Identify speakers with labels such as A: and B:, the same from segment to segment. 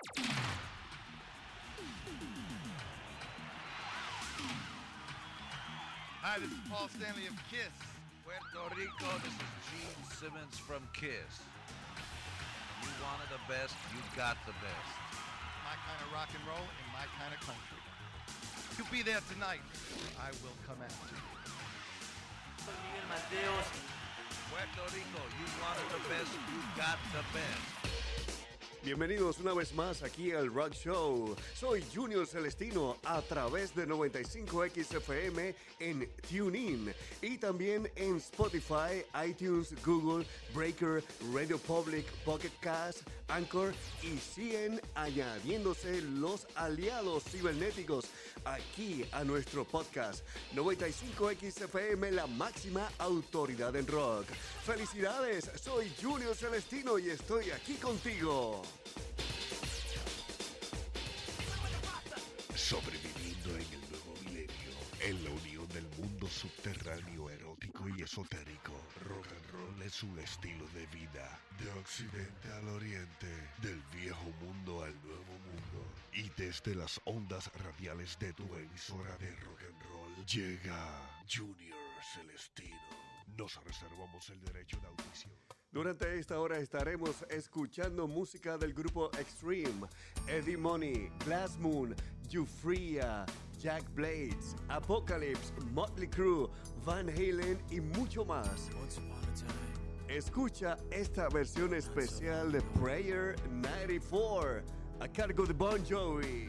A: Hi, this is Paul Stanley of Kiss.
B: Puerto Rico, this is Gene Simmons from Kiss. You wanted the best, you got the best.
A: My kind of rock and roll in my kind of country. You'll be there tonight. I will come after you.
C: Miguel Mateos.
B: Puerto Rico, you wanted the best, you got the best.
D: Bienvenidos una vez más aquí al Rock Show. Soy Junior Celestino a través de 95XFM en TuneIn y también en Spotify, iTunes, Google, Breaker, Radio Public, Pocket Cast, Anchor y siguen añadiéndose los aliados cibernéticos aquí a nuestro podcast 95XFM, la máxima autoridad en rock. Felicidades, soy Junior Celestino y estoy aquí contigo.
E: Sobreviviendo en el nuevo milenio, en la unión del mundo subterráneo y esotérico, rock and roll es un estilo de vida, de occidente al oriente, del viejo mundo al nuevo mundo. Y desde las ondas radiales de tu emisora de rock and roll, llega Junior Celestino. Nos reservamos el derecho de audición.
D: Durante esta hora estaremos escuchando música del grupo Extreme, Eddie Money, Glass Moon, Euphoria, Jack Blades, Apocalypse, Motley Crue, Van Halen y mucho más. Escucha esta versión especial de Prayer 94 a cargo de Bon Jovi.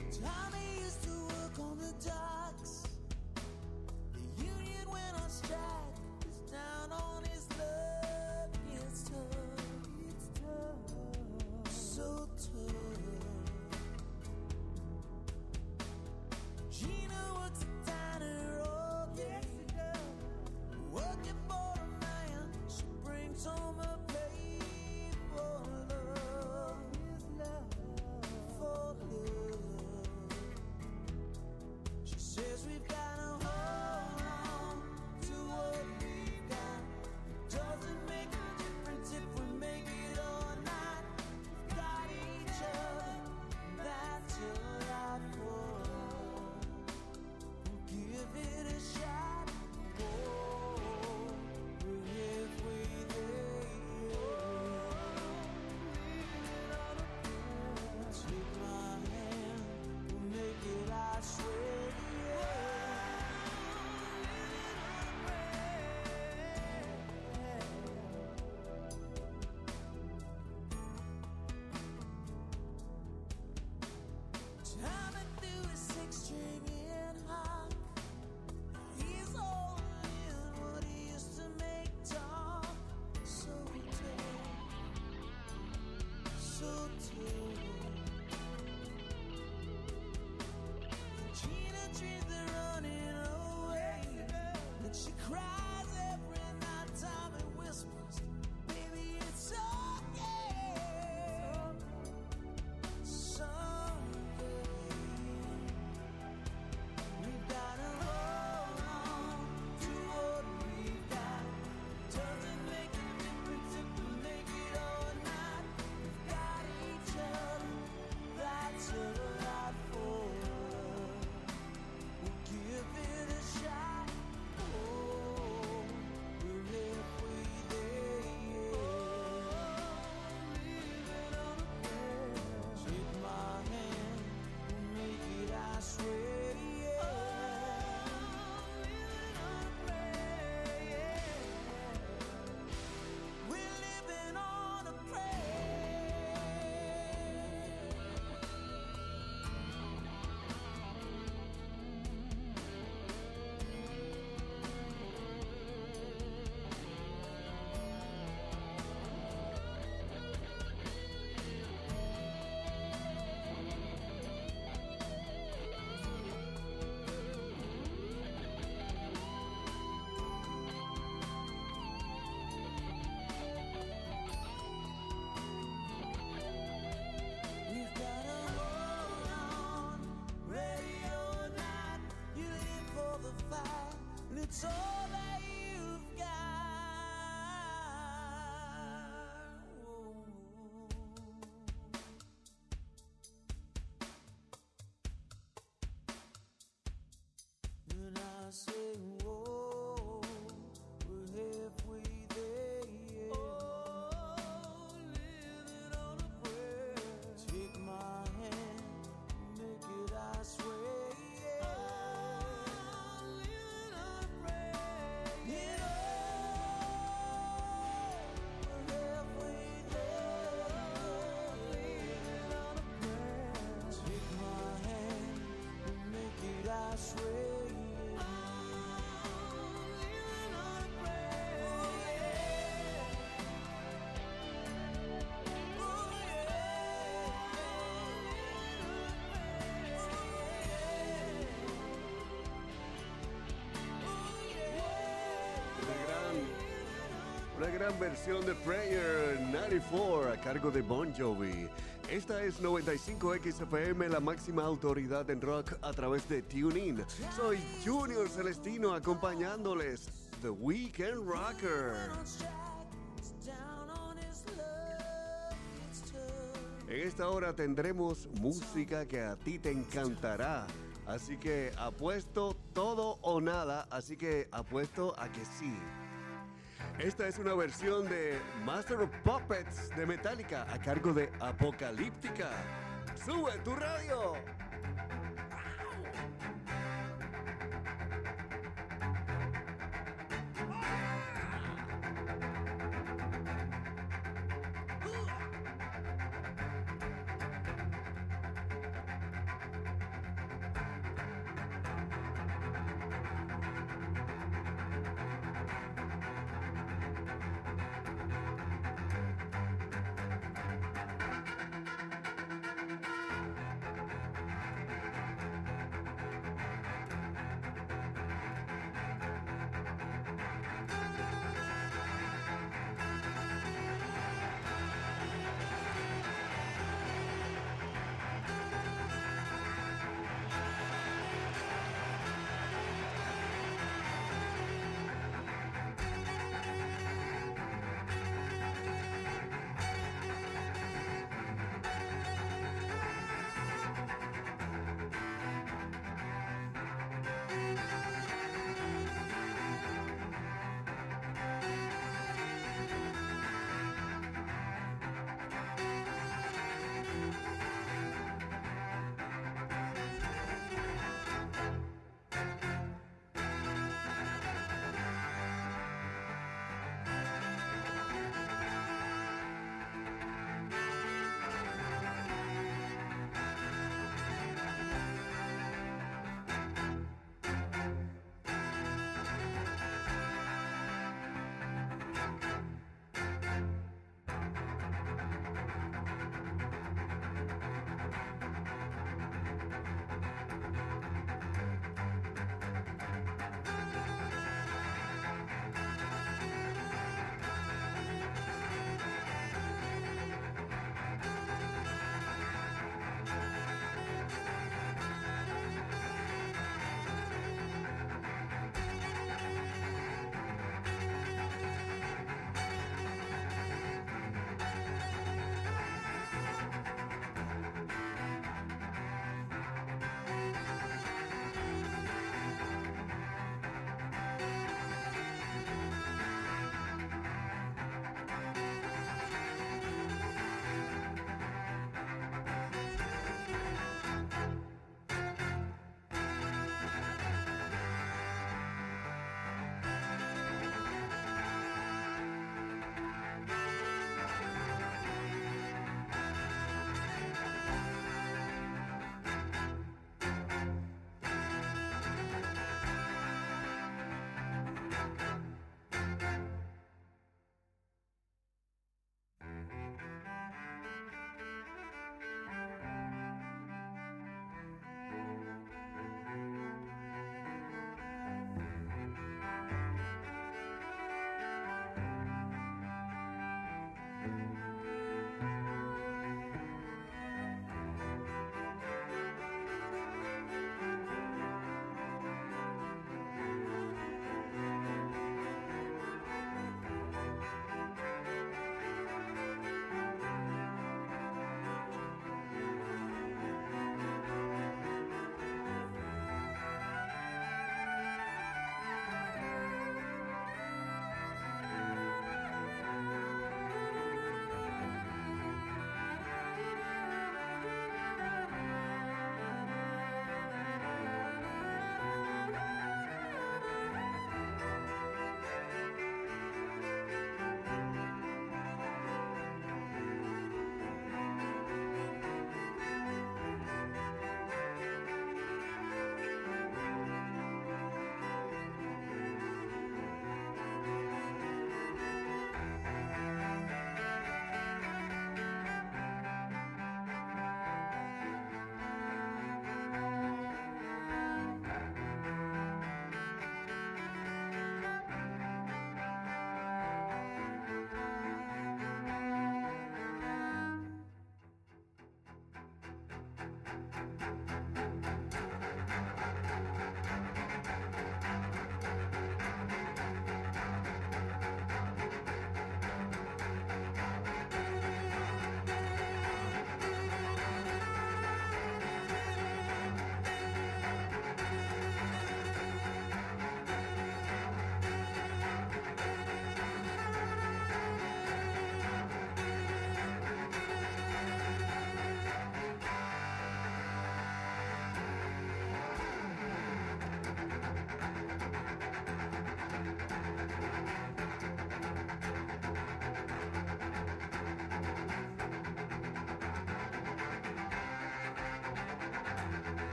F: Una
D: gran versión de Prayer 94 a cargo de Bon Jovi. Esta es 95XFM, la máxima autoridad en rock a través de TuneIn. Soy Junior Celestino acompañándoles. The Weekend Rocker. En esta hora tendremos música que a ti te encantará. Así que apuesto todo o nada, así que apuesto a que sí. Esta es una versión de Master of Puppets de Metallica a cargo de Apocalíptica. ¡Sube tu radio!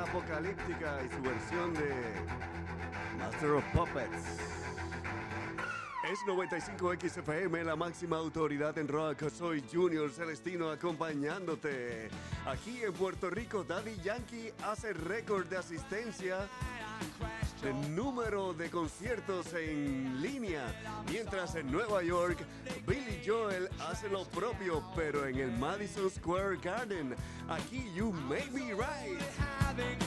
G: Apocalíptica y su versión de Master of Puppets. Es 95 XFM, la máxima autoridad en rock. Soy Junior Celestino acompañándote. Aquí en Puerto Rico, Daddy Yankee hace récord de asistencia de número de conciertos en línea, mientras en Nueva York Billy Joel hace lo propio, pero en el Madison Square Garden. Aquí You May Be Right. Oh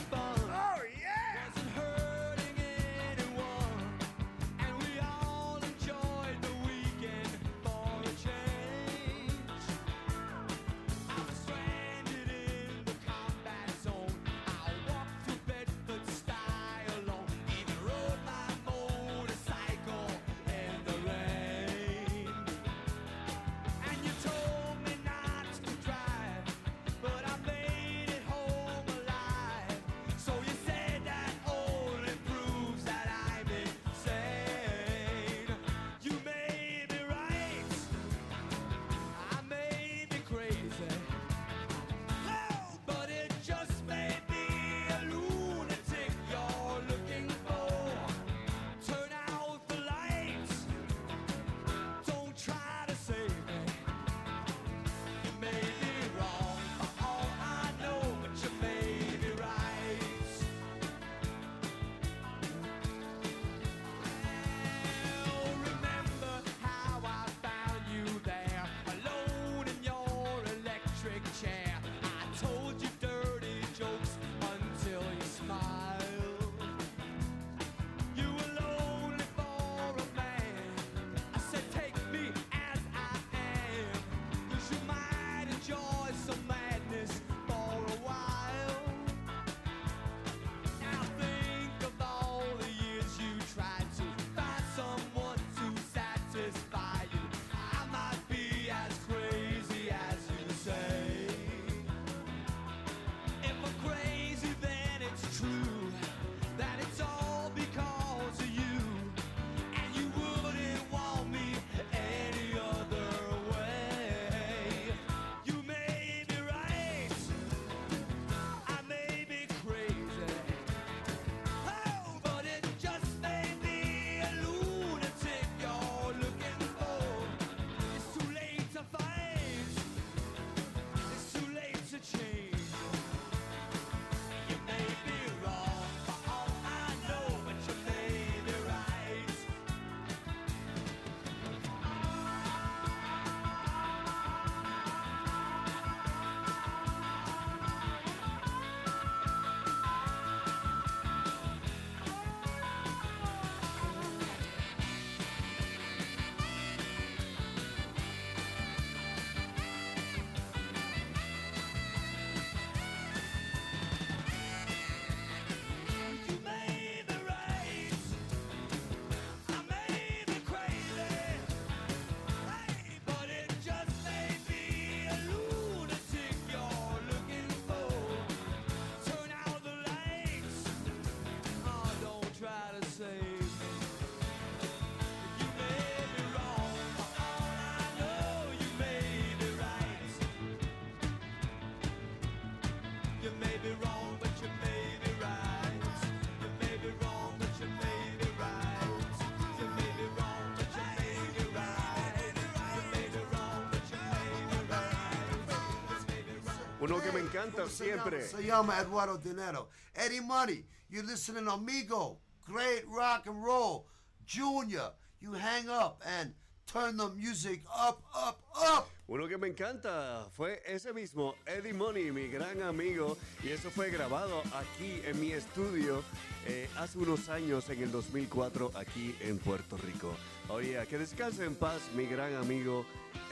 G: Uno que me encanta
H: Se llama,
G: siempre.
H: se llama Eduardo Dinero. Eddie Money, you're listening to Amigo, great rock and roll. Junior, you hang up and turn the music up, up, up.
G: Uno que me encanta fue ese mismo Eddie Money, mi gran amigo, y eso fue grabado aquí en mi estudio eh, hace unos años, en el 2004, aquí en Puerto Rico. Oye, que descanse en paz mi gran amigo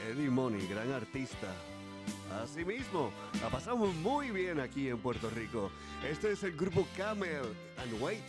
G: Eddie Money, gran artista. Así mismo, la pasamos muy bien aquí en Puerto Rico. Este es el grupo Camel and Wait.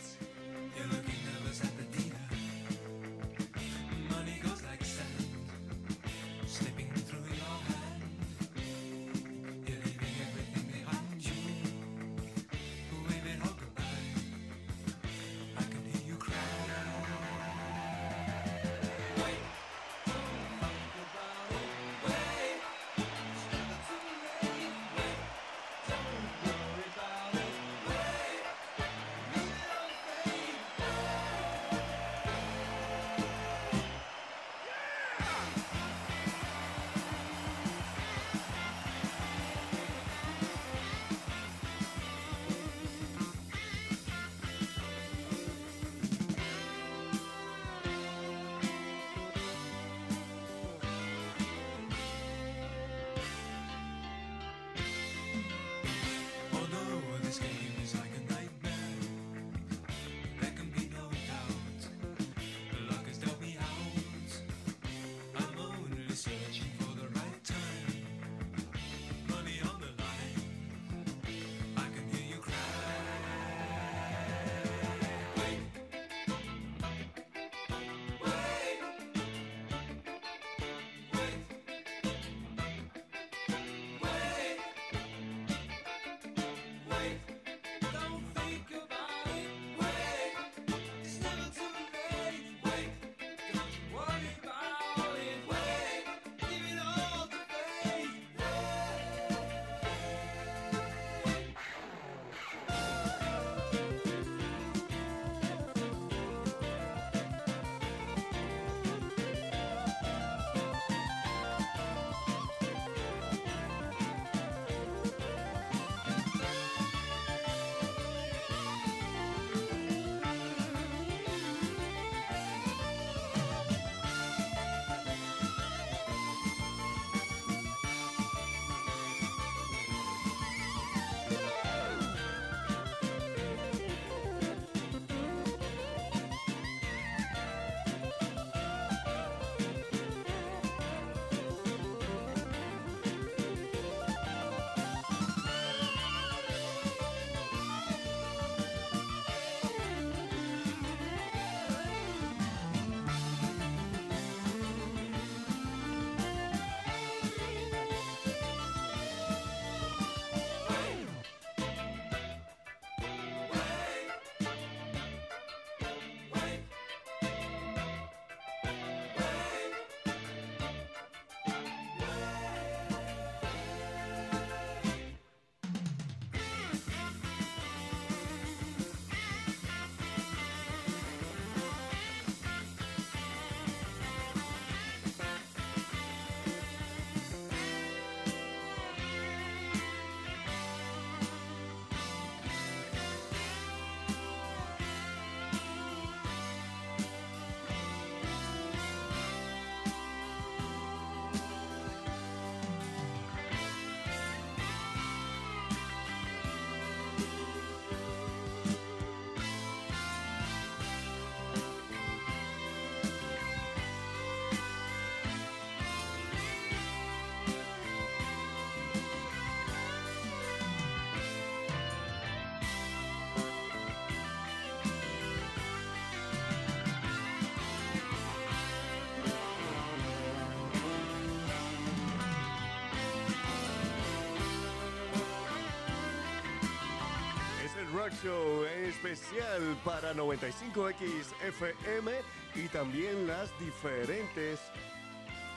D: Show especial para 95X FM y también las diferentes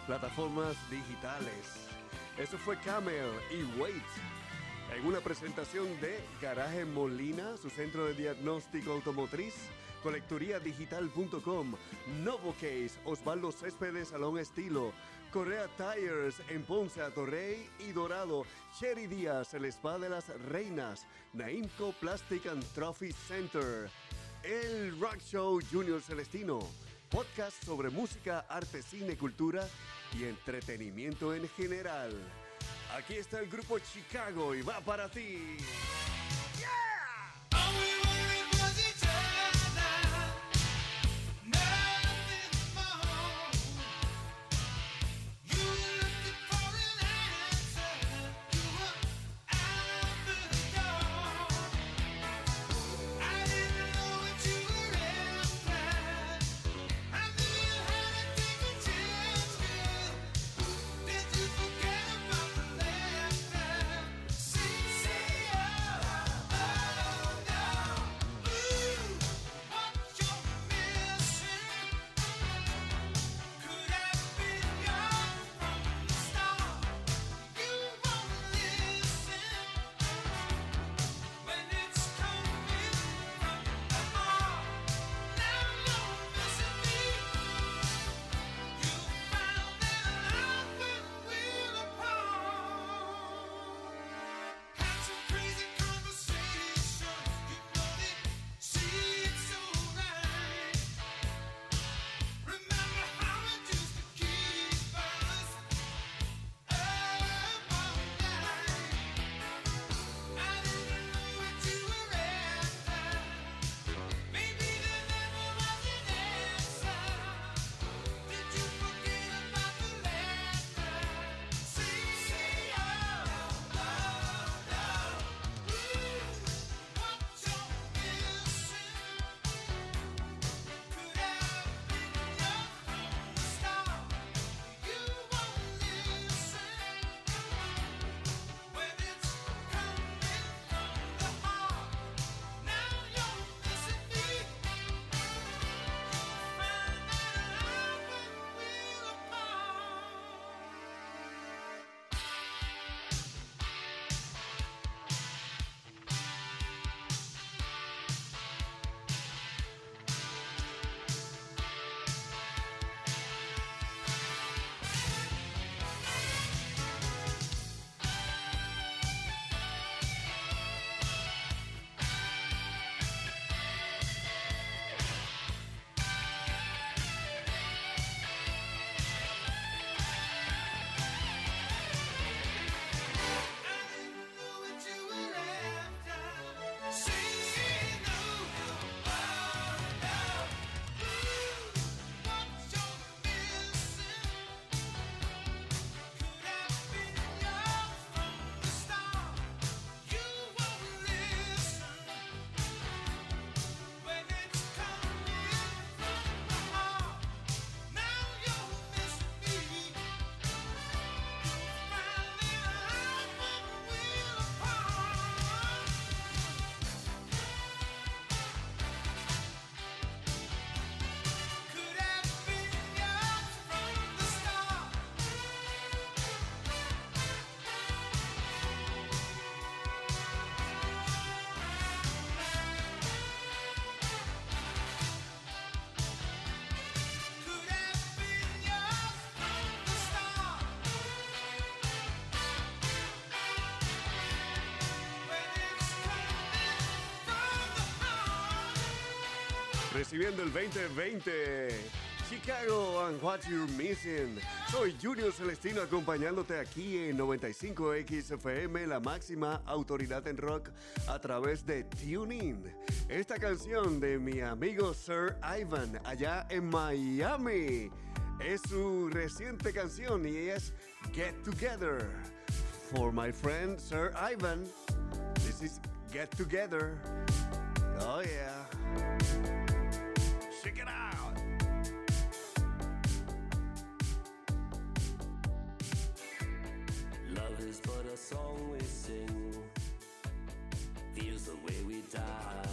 D: plataformas digitales. Eso fue Camel y Wait en una presentación de Garaje Molina, su centro de diagnóstico automotriz, colecturiadigital.com, Novocase, Osvaldo Céspedes Salón Estilo, Correa Tires en Ponce, Atorrey y Dorado, Cherry Díaz, el Spa de las Reinas, Naimco Plastic and Trophy Center, el Rock Show Junior Celestino, podcast sobre música, arte, cine, cultura y entretenimiento en general. Aquí está el grupo Chicago y va para ti. Recibiendo el 2020. Chicago and what you're missing. Soy Junior Celestino acompañándote aquí en 95XFM, la máxima autoridad en rock a través de TuneIn. Esta canción de mi amigo Sir Ivan allá en Miami es su reciente canción y es Get Together. For my friend Sir Ivan, this is Get Together. Oh yeah. Check it out.
I: Love is but a song we sing. Feels the way we die.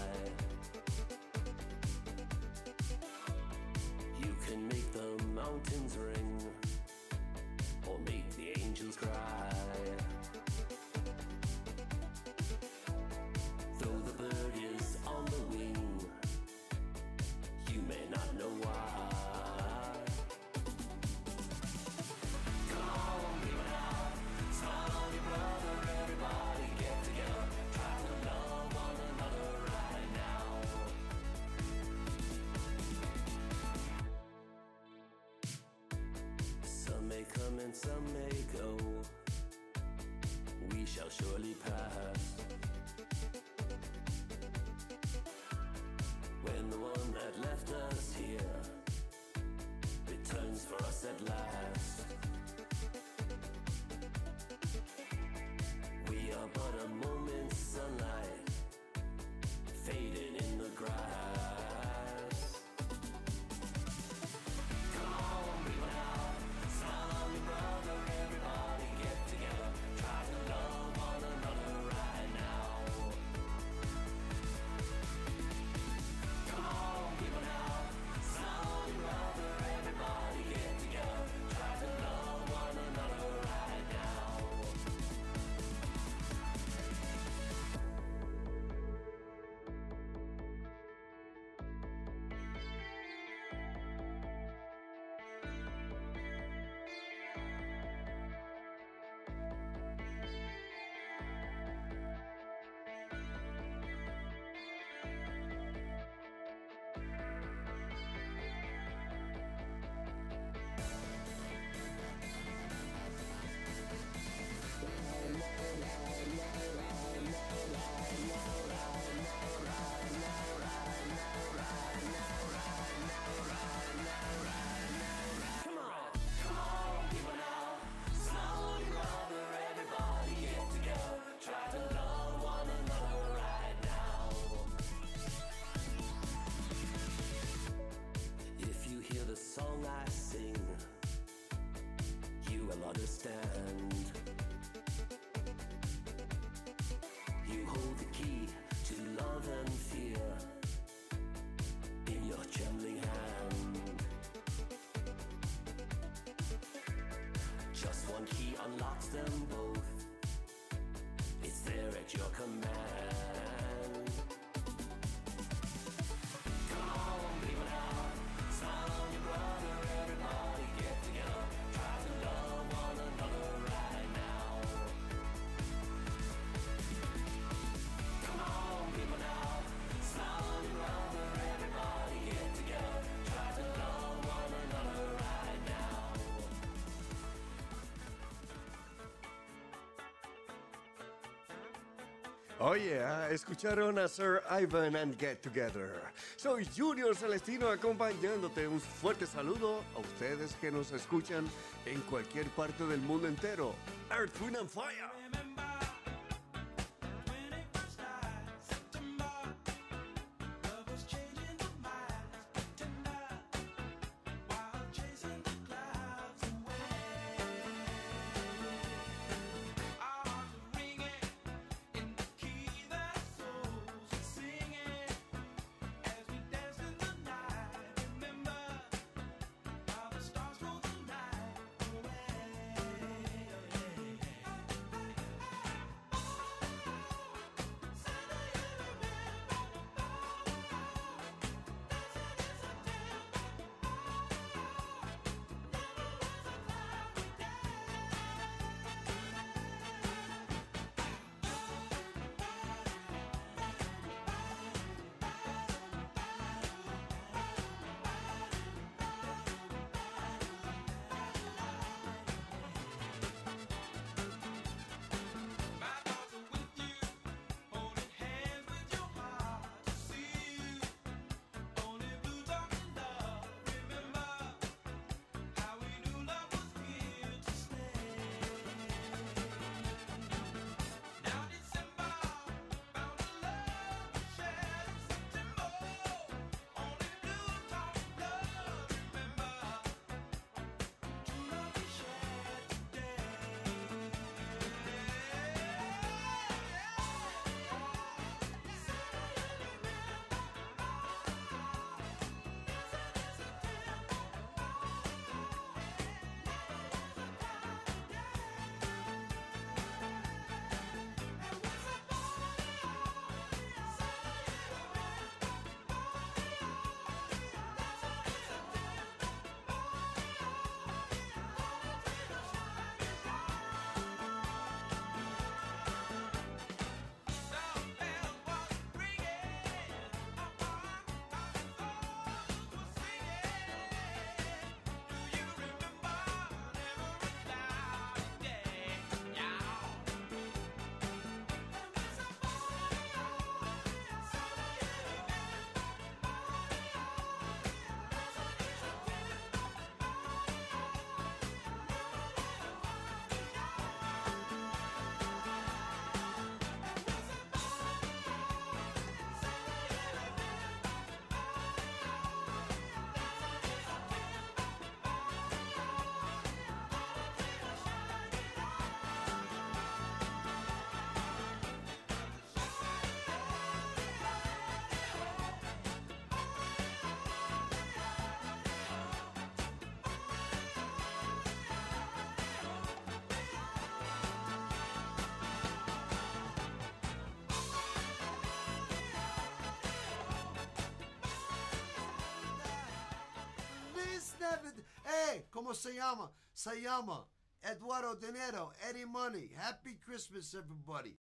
I: You can make the mountains ring or make the angels cry. one key unlocks them both. It's there at your command.
D: Oye, oh yeah, escucharon a Sir Ivan and Get Together. Soy Junior Celestino acompañándote. Un fuerte saludo a ustedes que nos escuchan en cualquier parte del mundo entero. Earth, Wind and Fire.
F: It's never.
H: Hey, ¿cómo se llama? Se llama Eduardo Dinero, Eddie Money. Happy Christmas, everybody.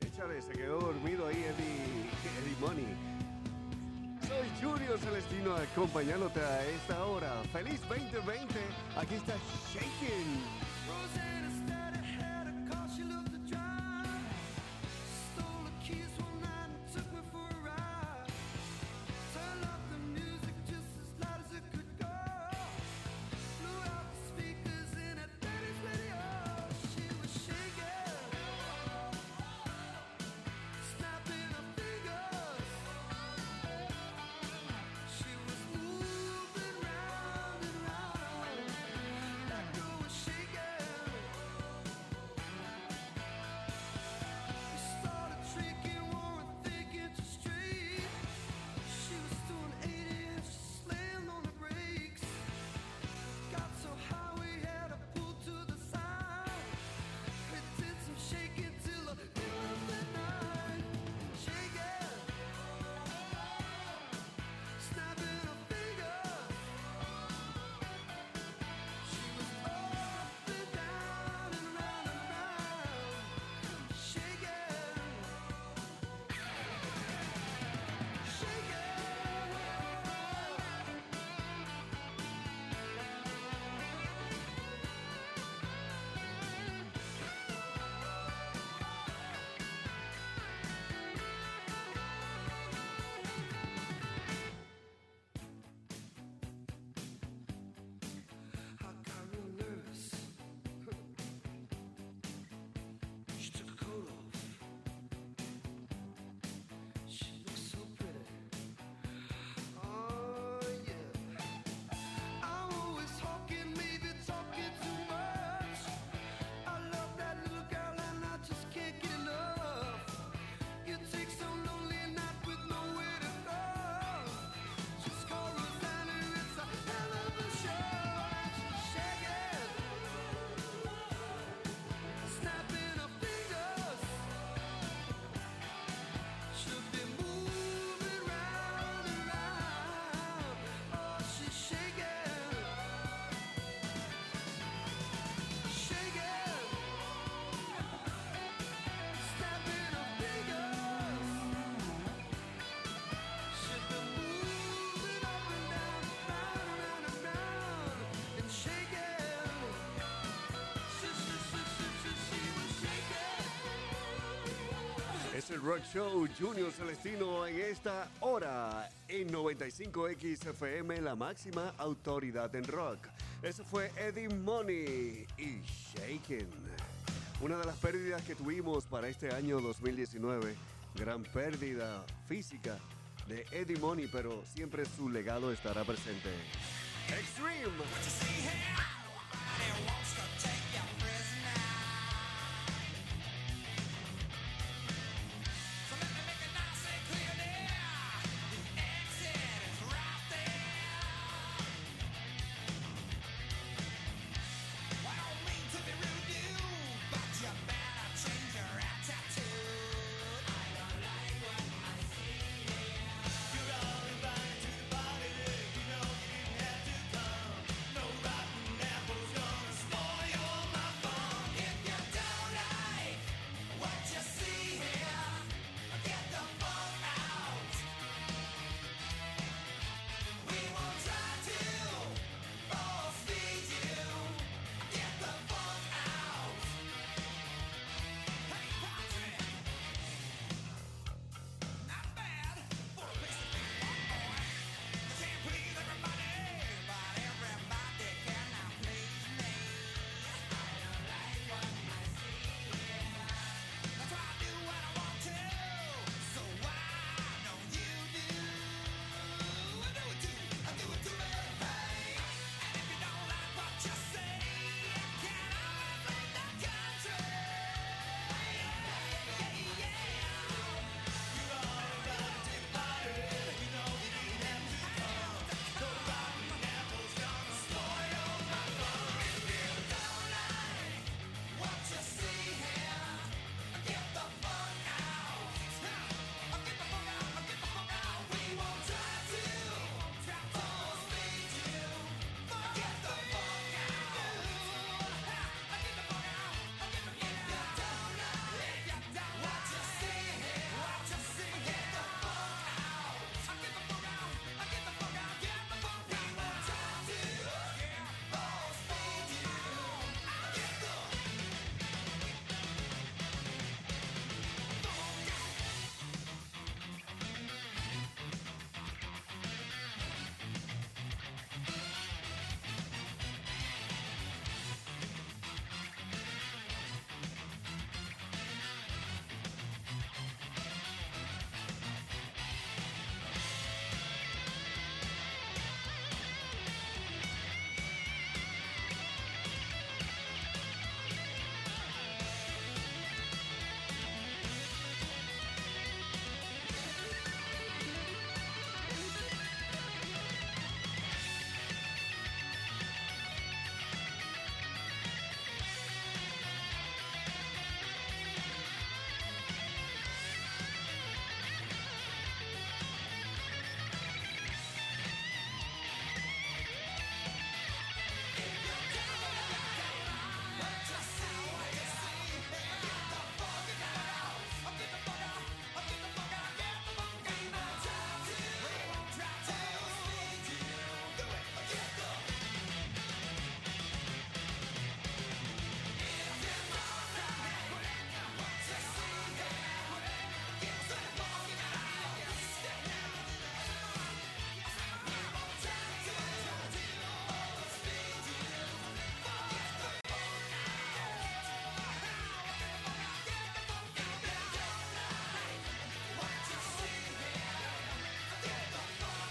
D: Échale, se quedó dormido ahí Eddie, Eddie Money. Soy Junior Celestino acompañándote a esta hora. ¡Feliz 2020! Aquí está Shaking. el Rock Show Junior Celestino en esta hora en 95XFM, la máxima autoridad en rock. Eso fue Eddie Money y Shaken. Una de las pérdidas que tuvimos para este año 2019, gran pérdida física de Eddie Money, pero siempre su legado estará presente. Extreme.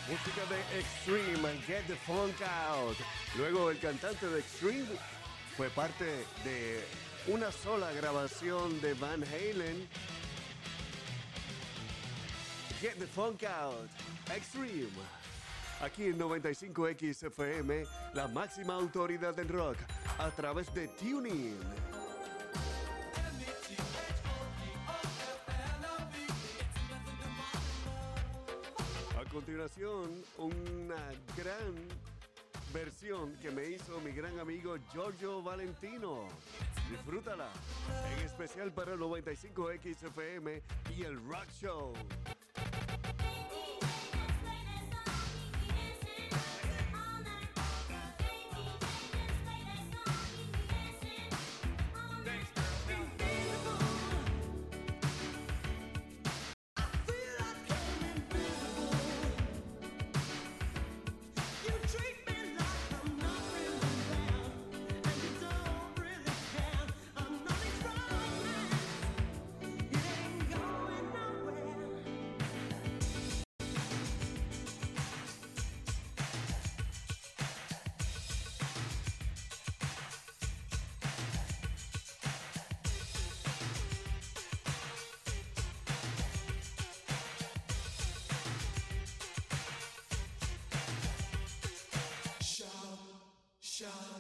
D: Música de Extreme, Get the Funk Out. Luego el cantante de Extreme fue parte de una sola grabación de Van Halen. Get the Funk Out, Extreme. Aquí en 95X FM, la máxima autoridad del rock, a través de TuneIn. Una gran versión que me hizo mi gran amigo Giorgio Valentino. Disfrútala, en especial para el 95X FM y el Rock Show.
F: Shine.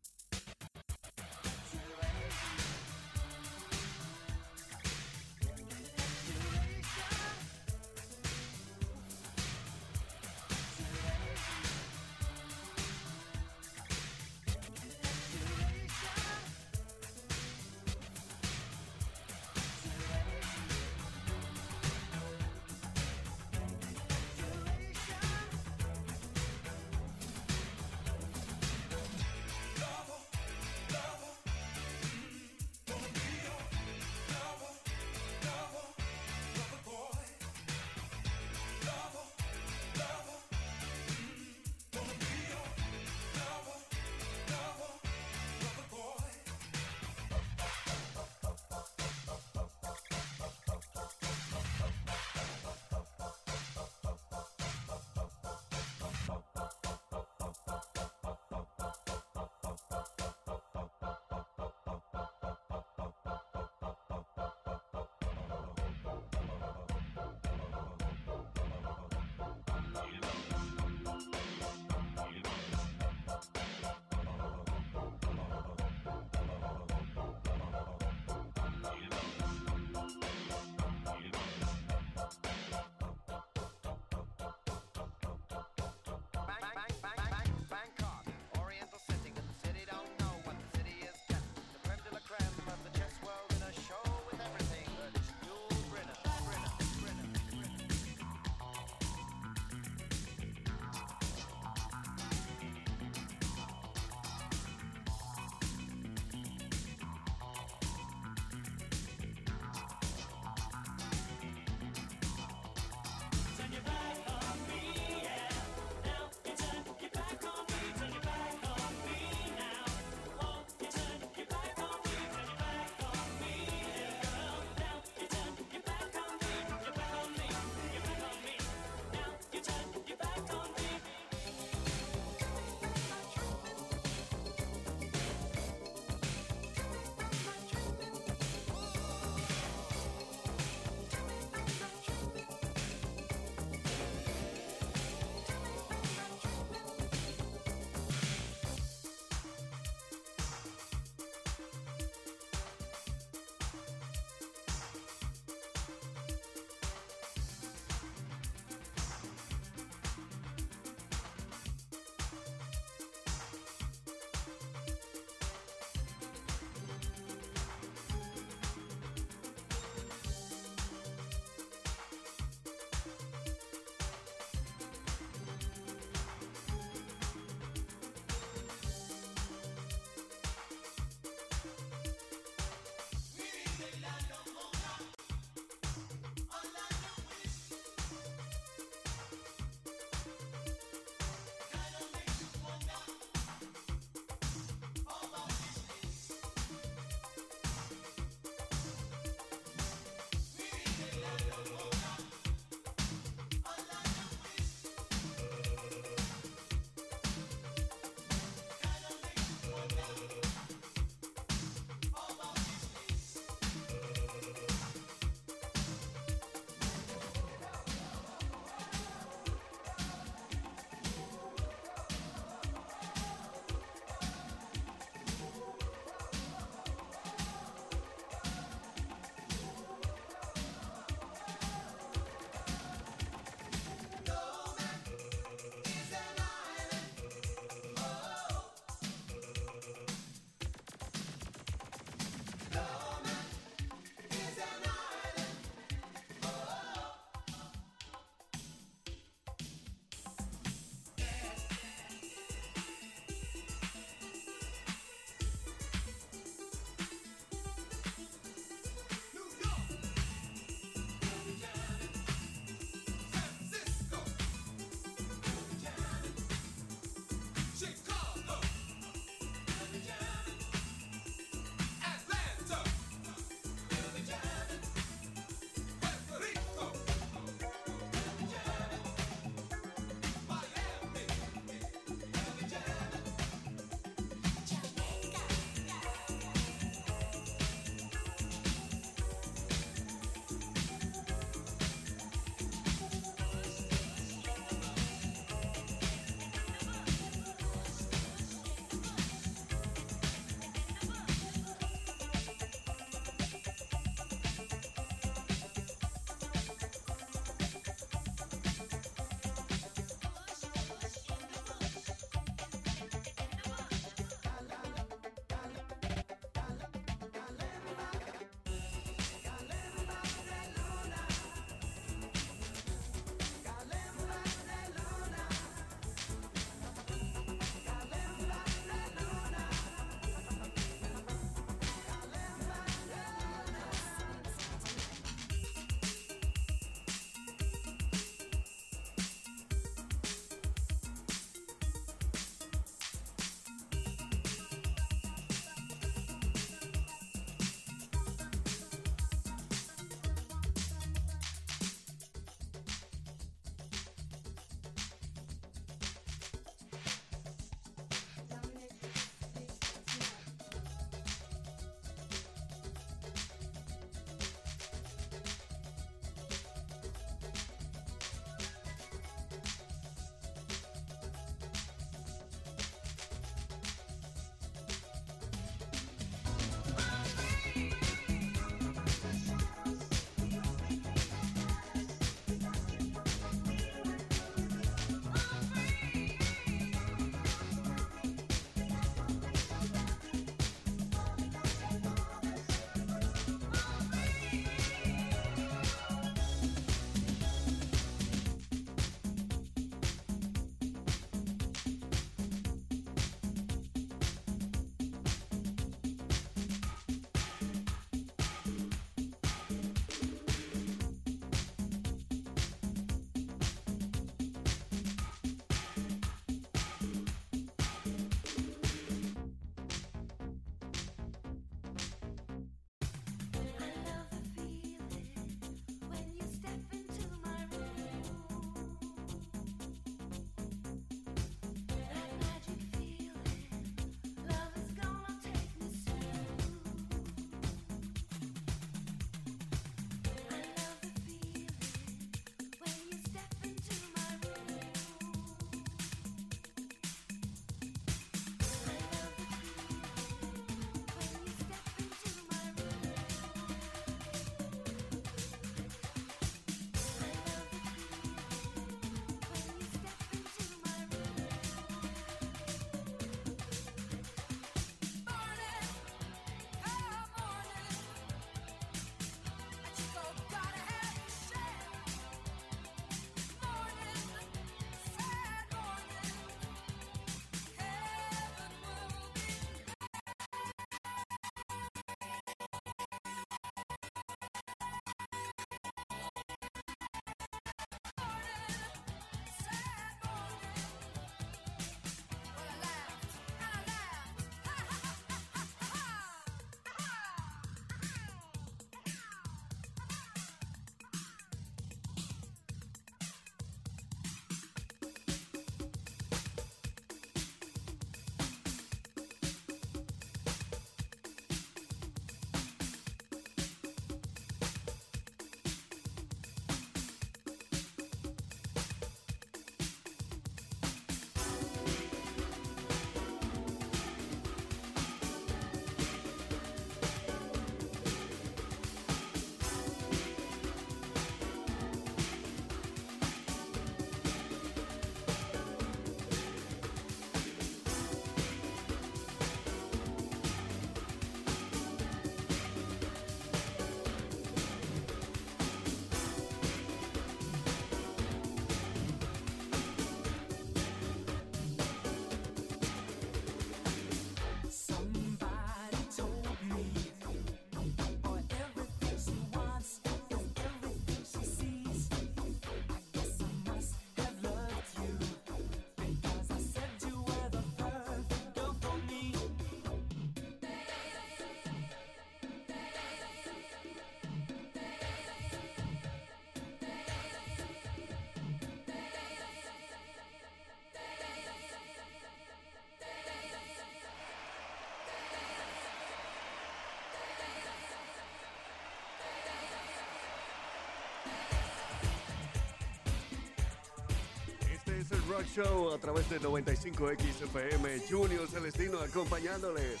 D: Rock Show a través de 95XFM. Junior Celestino acompañándoles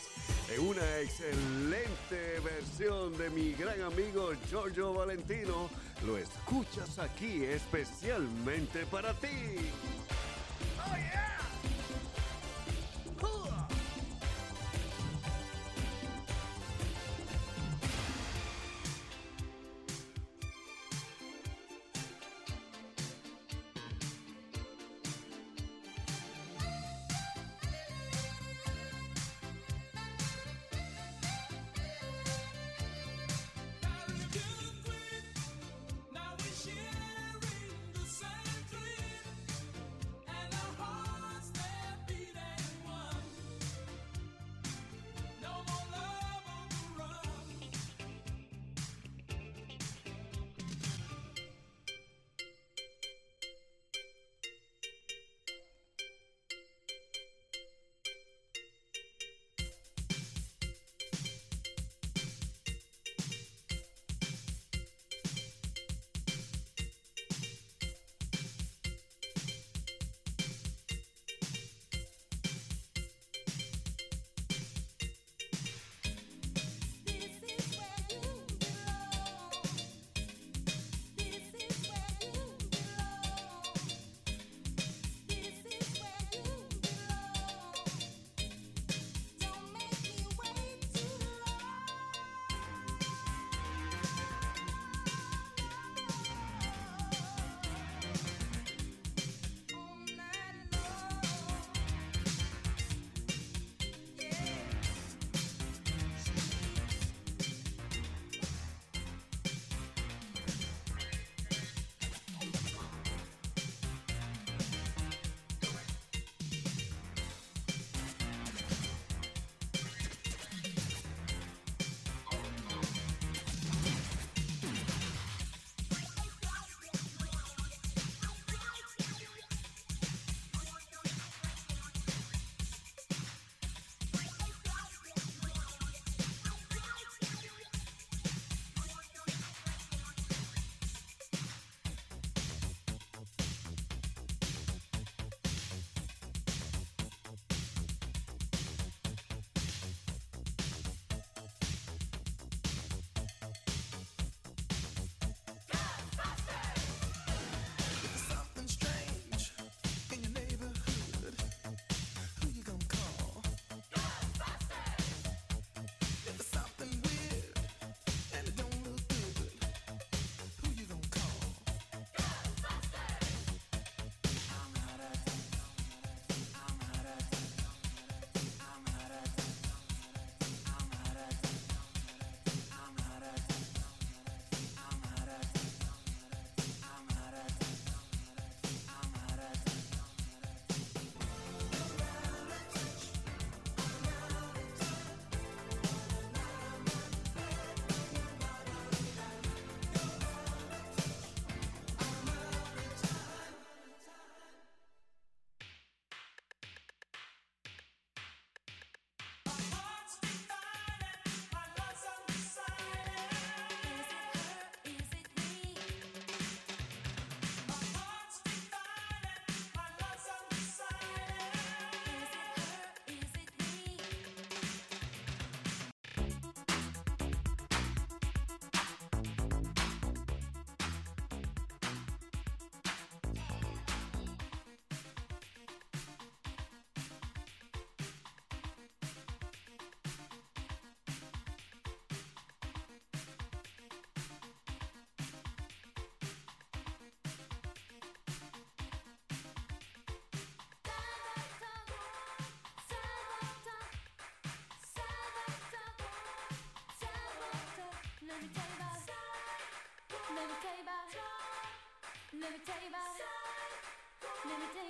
D: en una excelente versión de mi gran amigo Giorgio Valentino. Lo escuchas aquí especialmente para ti. Let me tell
I: you about it. Let me tell you about it.
F: Let me tell you about it. Let me tell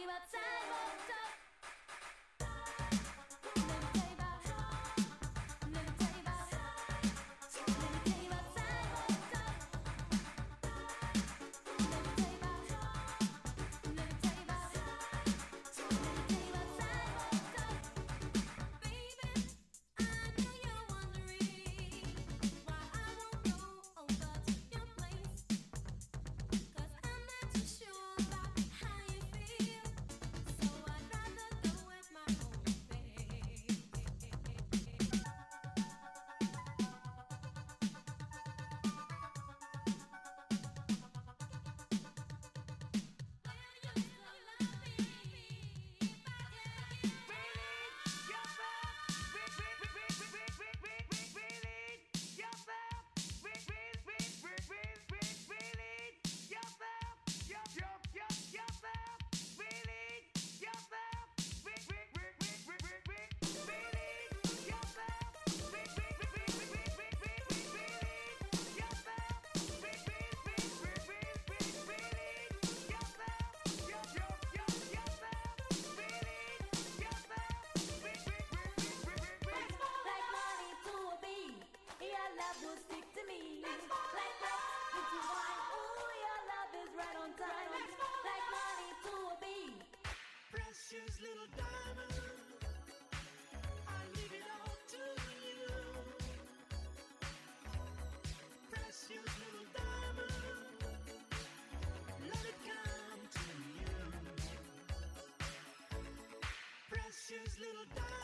F: this little dime.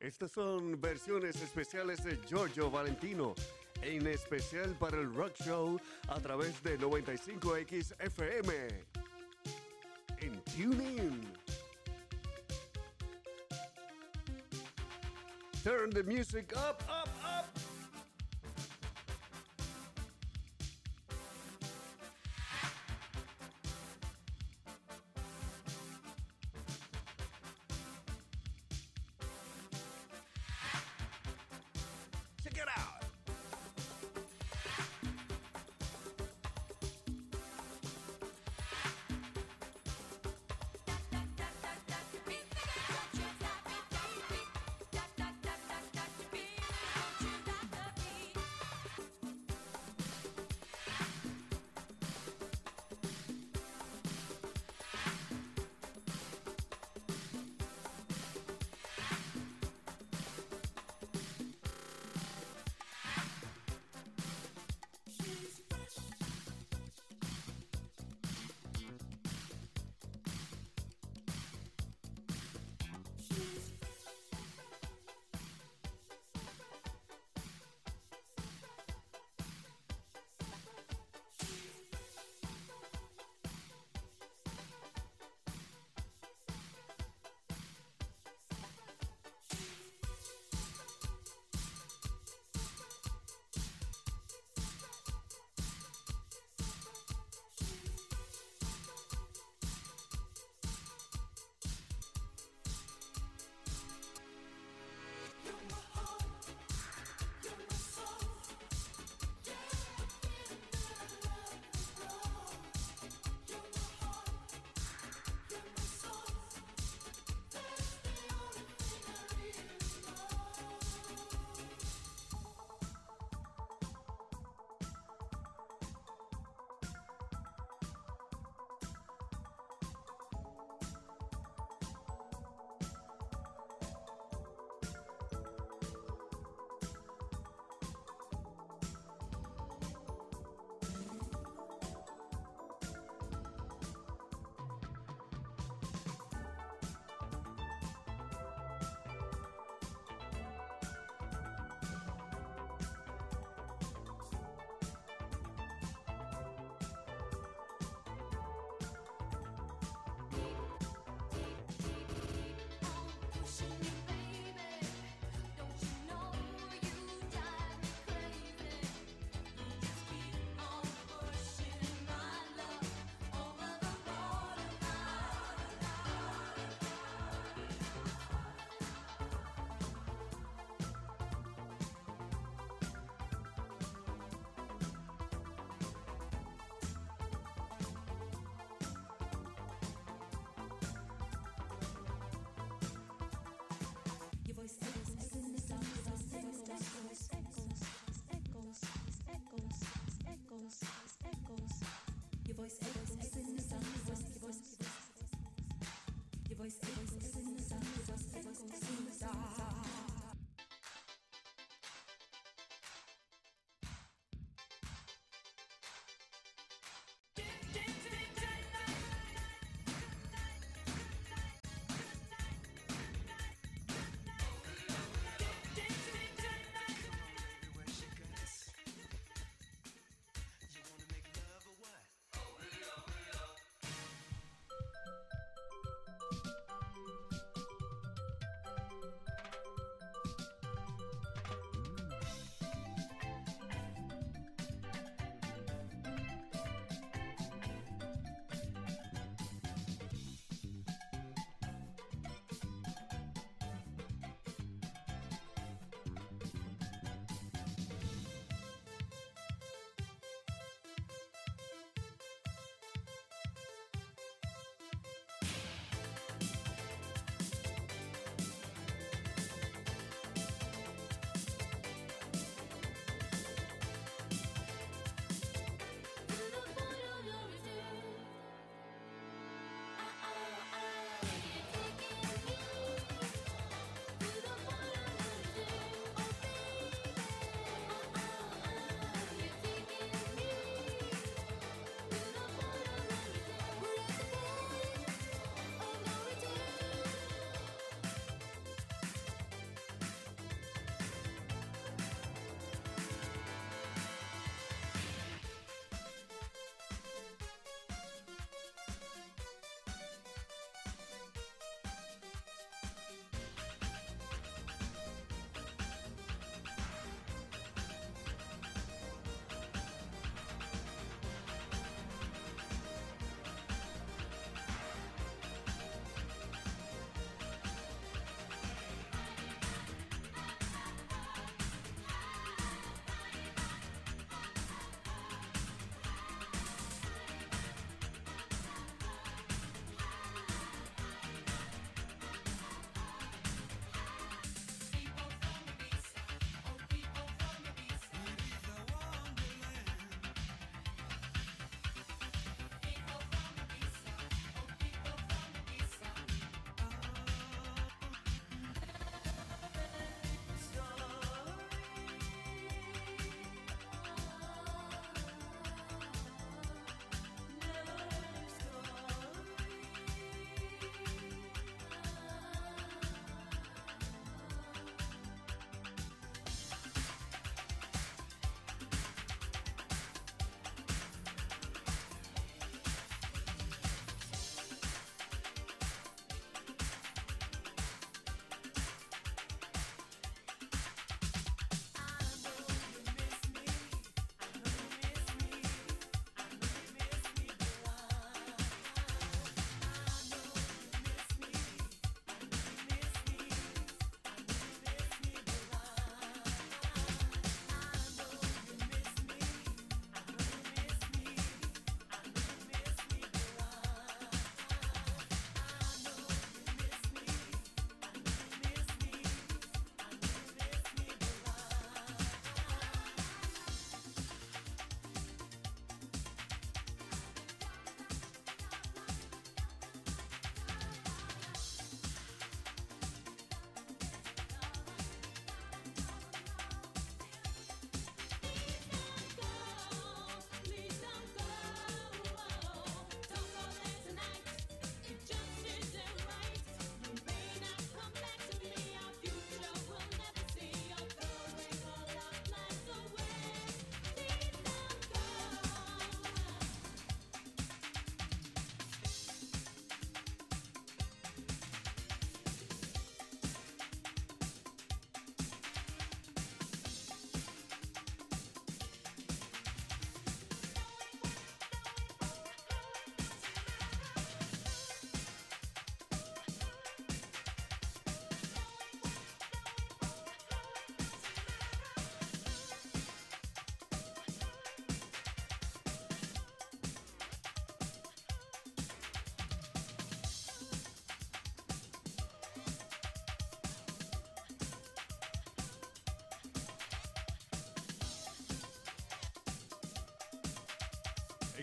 D: Estas son versiones especiales de Giorgio Valentino, en especial para el Rock Show a través de 95X FM. En TuneIn. Turn the music up, up,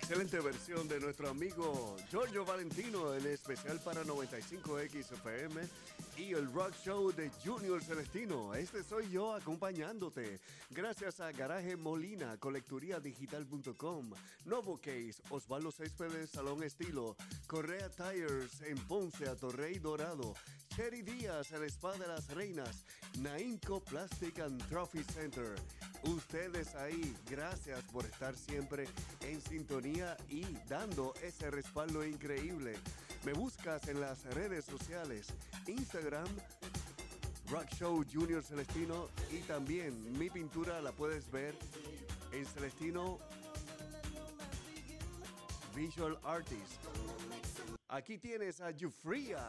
D: Excelente versión de nuestro amigo Giorgio Valentino, en especial para 95X FM y el rock show de Junior Celestino. Este soy yo acompañándote. Gracias a Garaje Molina, colecturiadigital.com, Novo Case, Osvaldo Céspedes, Salón Estilo, Correa Tires en Ponce, a Torrey Dorado, Cherry Díaz, el Spa de las Reinas, Naimco Plastic and Trophy Center. Ustedes ahí, gracias por estar siempre en sintonía y dando ese respaldo increíble. Me buscas en las redes sociales, Instagram, Rock Show Junior Celestino y también mi pintura la puedes ver en Celestino Visual Artist. Aquí tienes a Jufria.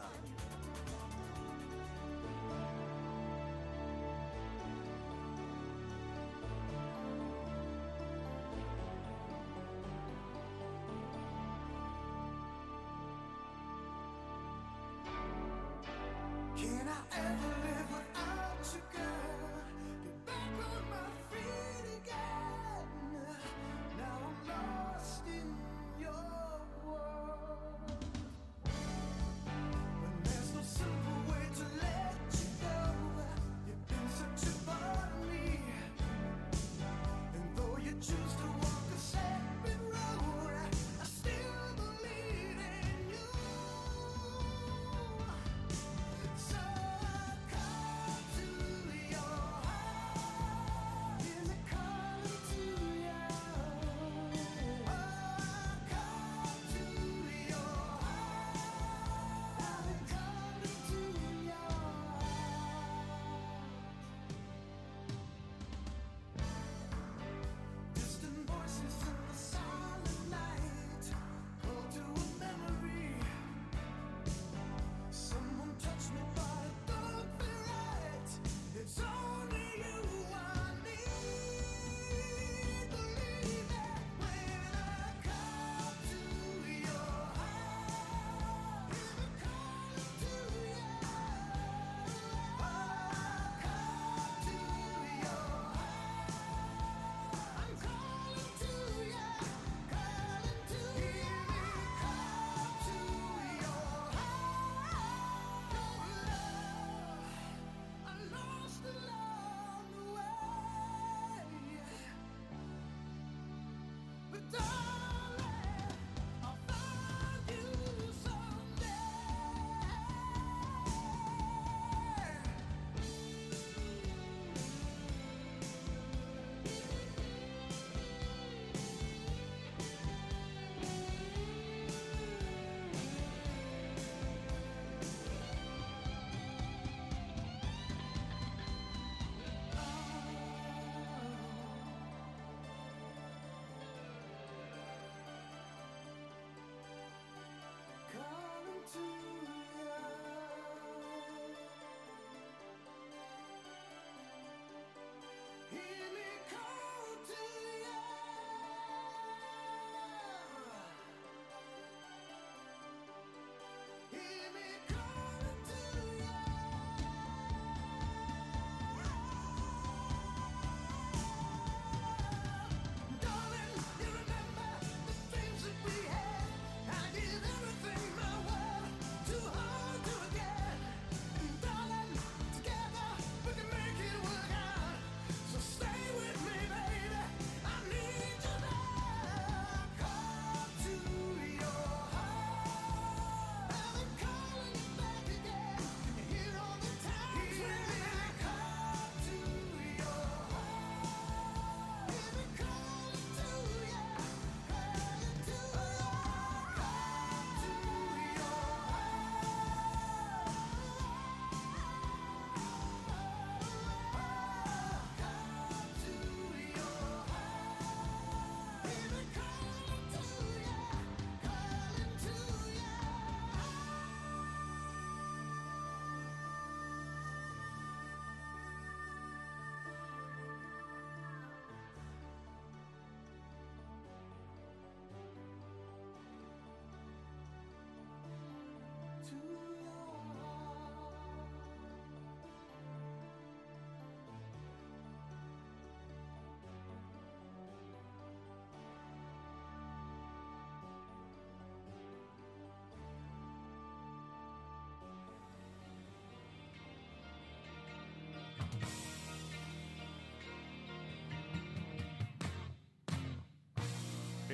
F: to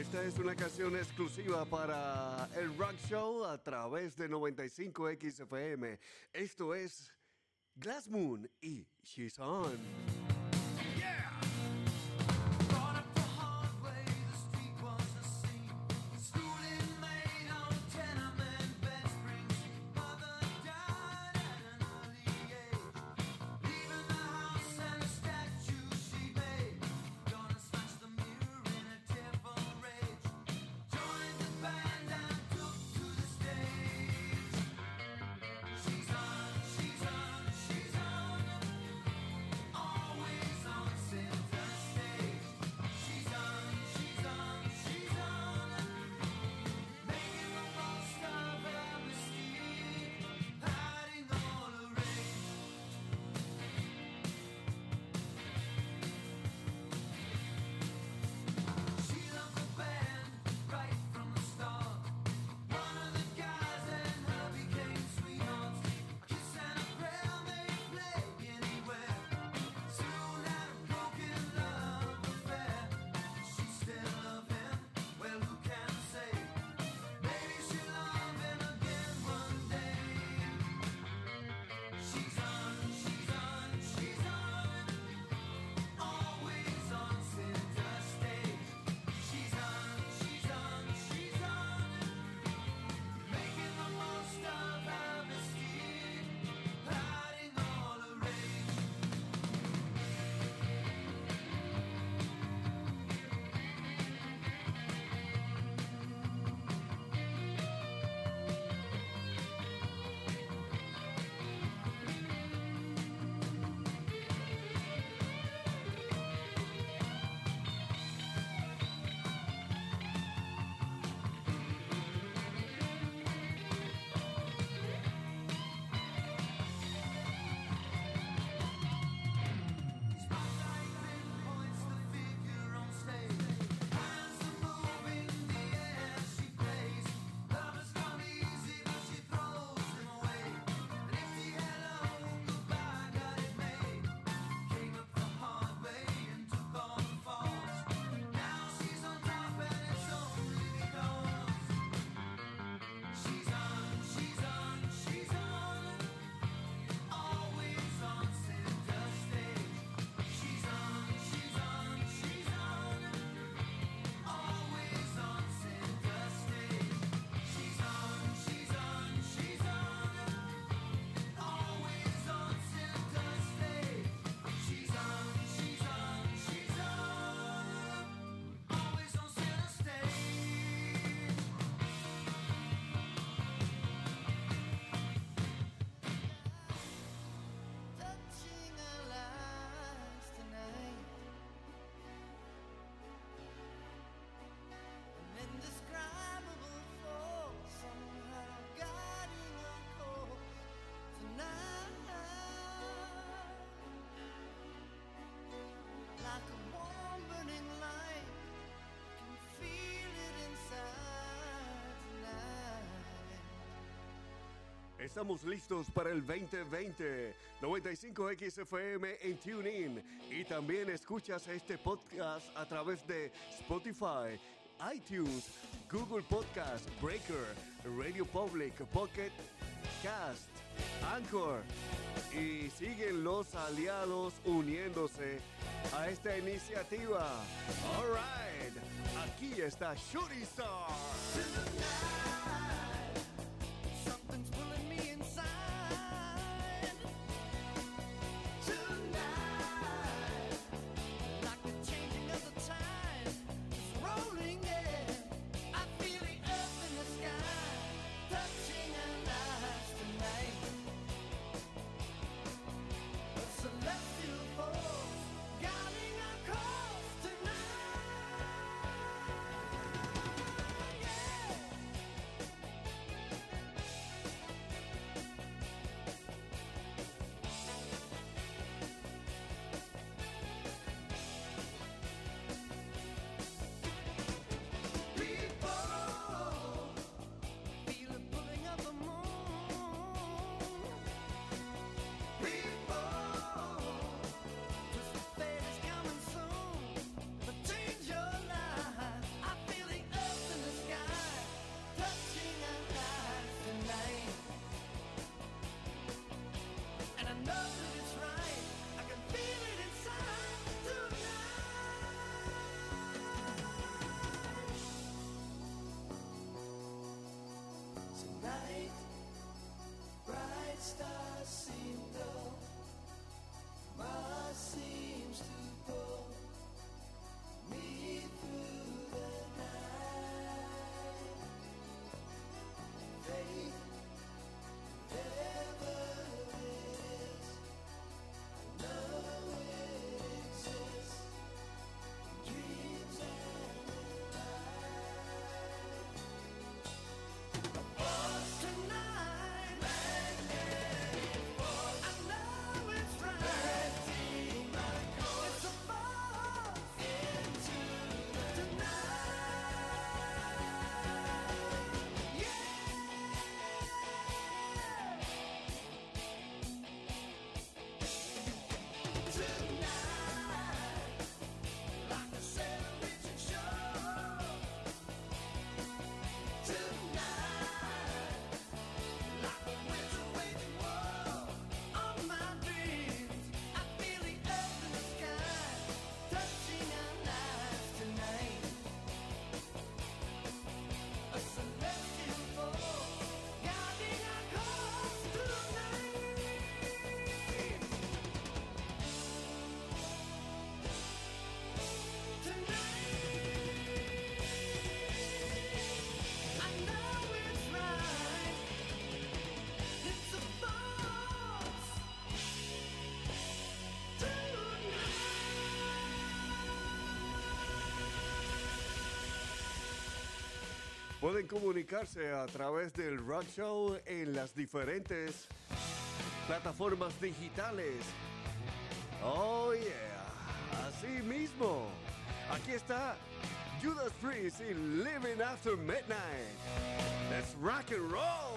F: Esta es una canción exclusiva para el Rock Show a través de 95XFM. Esto es Glass Moon y She's On. Estamos listos para el 2020. 95XFM en TuneIn. Y también escuchas este podcast a través de Spotify, iTunes, Google Podcast, Breaker, Radio Public, Pocket Cast, Anchor. Y siguen los aliados uniéndose a esta iniciativa. All right, aquí está Shooting Star.
J: sign.
G: Pueden comunicarse a través del Rock Show en las diferentes plataformas digitales. Oh yeah, así mismo. Aquí está Judas Priest y Living After Midnight. Let's rock and roll.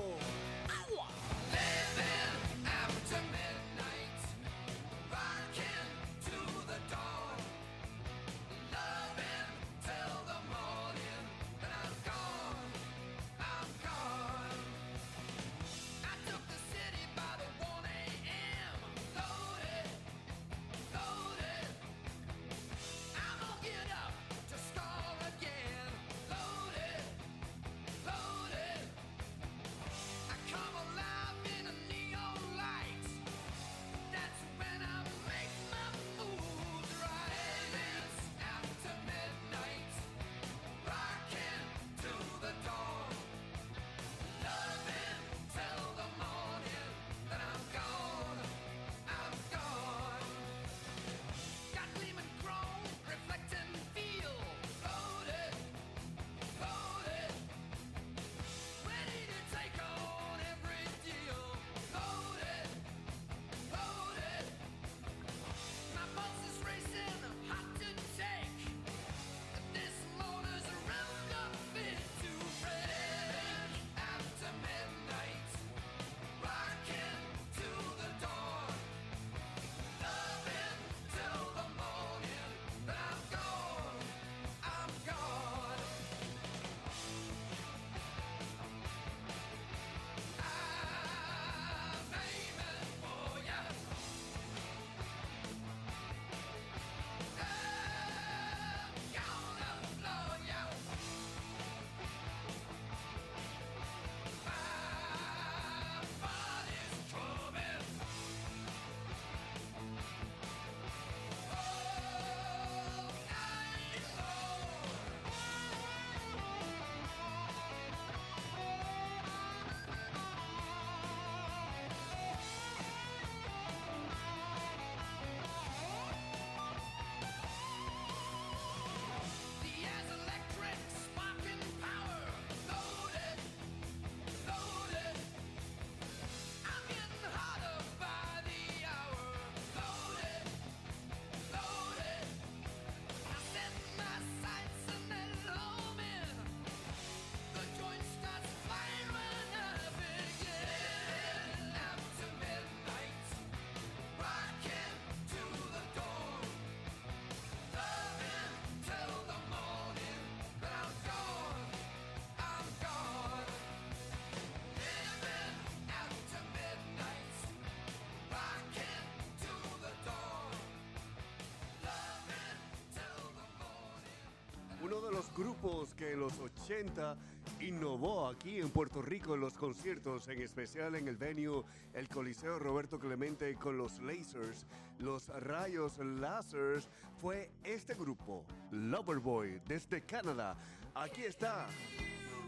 G: grupos que en los 80 innovó aquí en Puerto Rico en los conciertos, en especial en el venue El Coliseo Roberto Clemente con los lasers, los rayos lasers, fue este grupo, Loverboy, desde Canadá. Aquí está,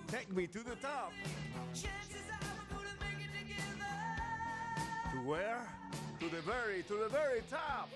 G: Take Me to the Top. To where? To the very, to the very top.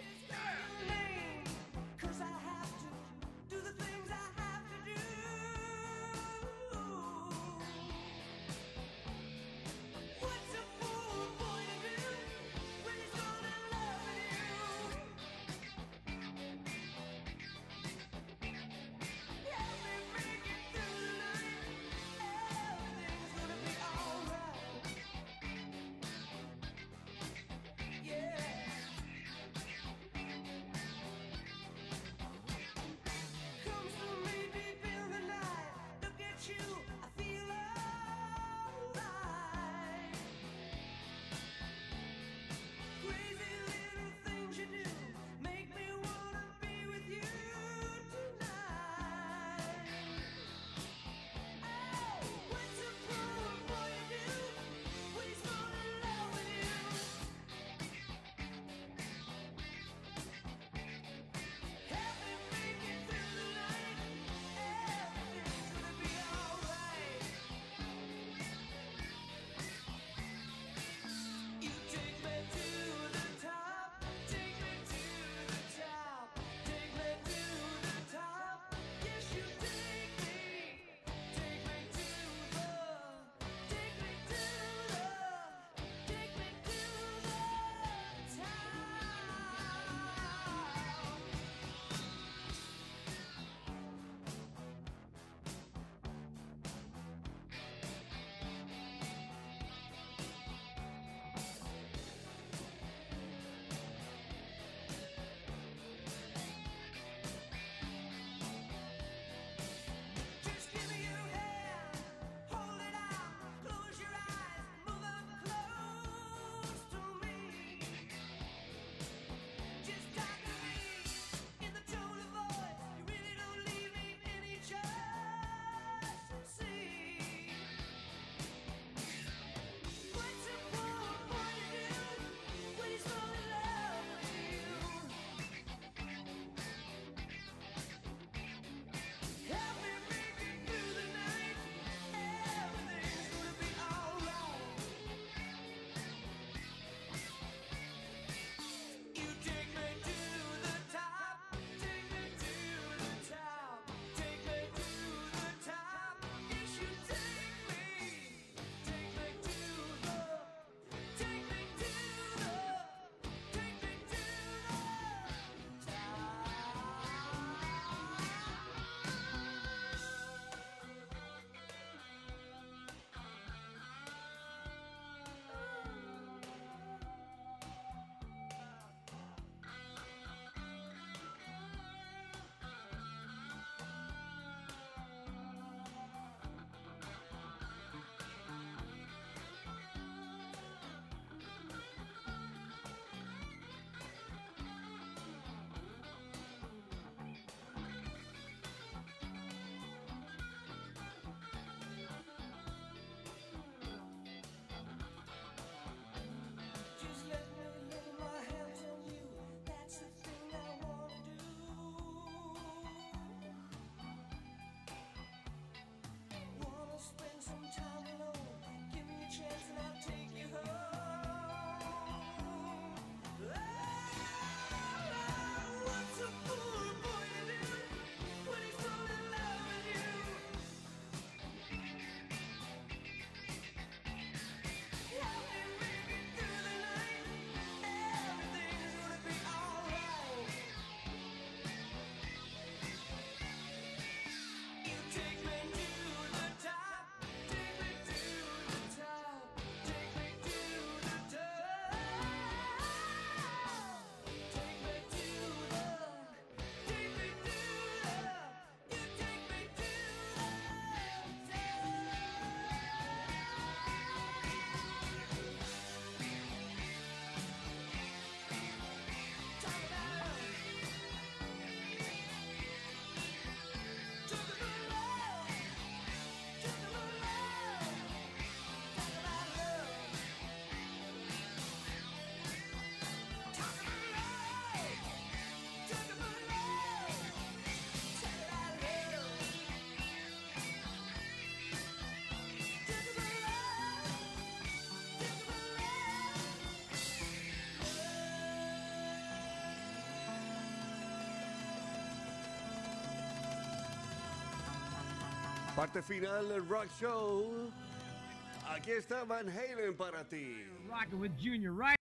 D: Parte final del Rock Show. Aquí está Van Halen para ti.
K: Rocking with Junior right.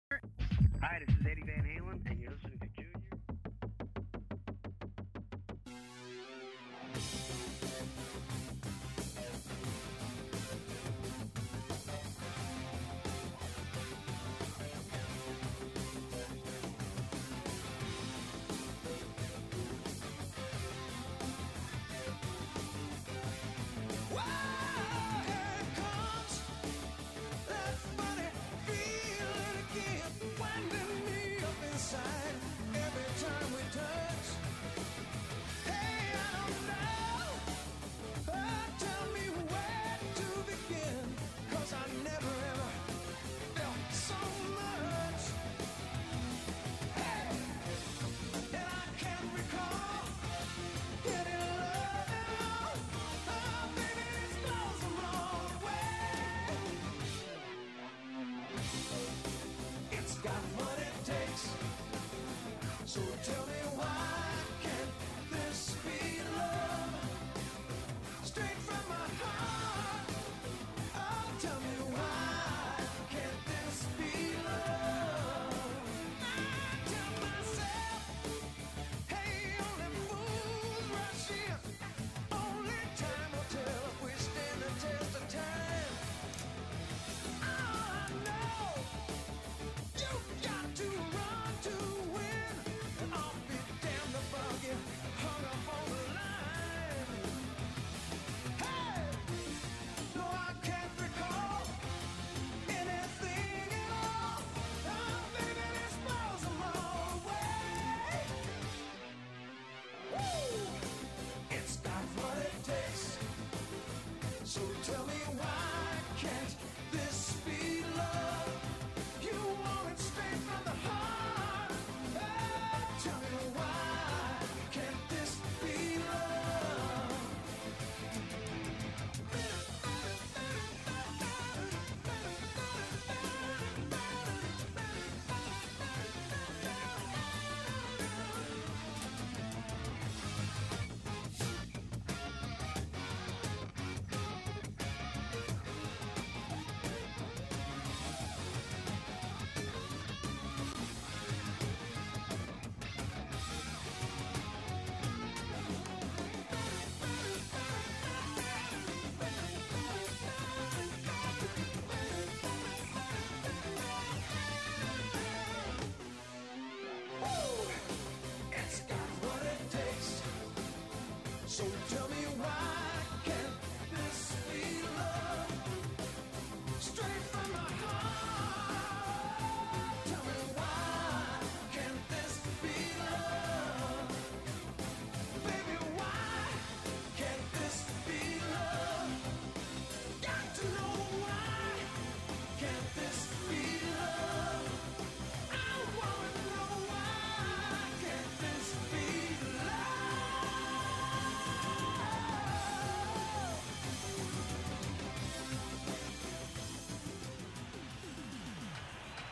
F: So tell me why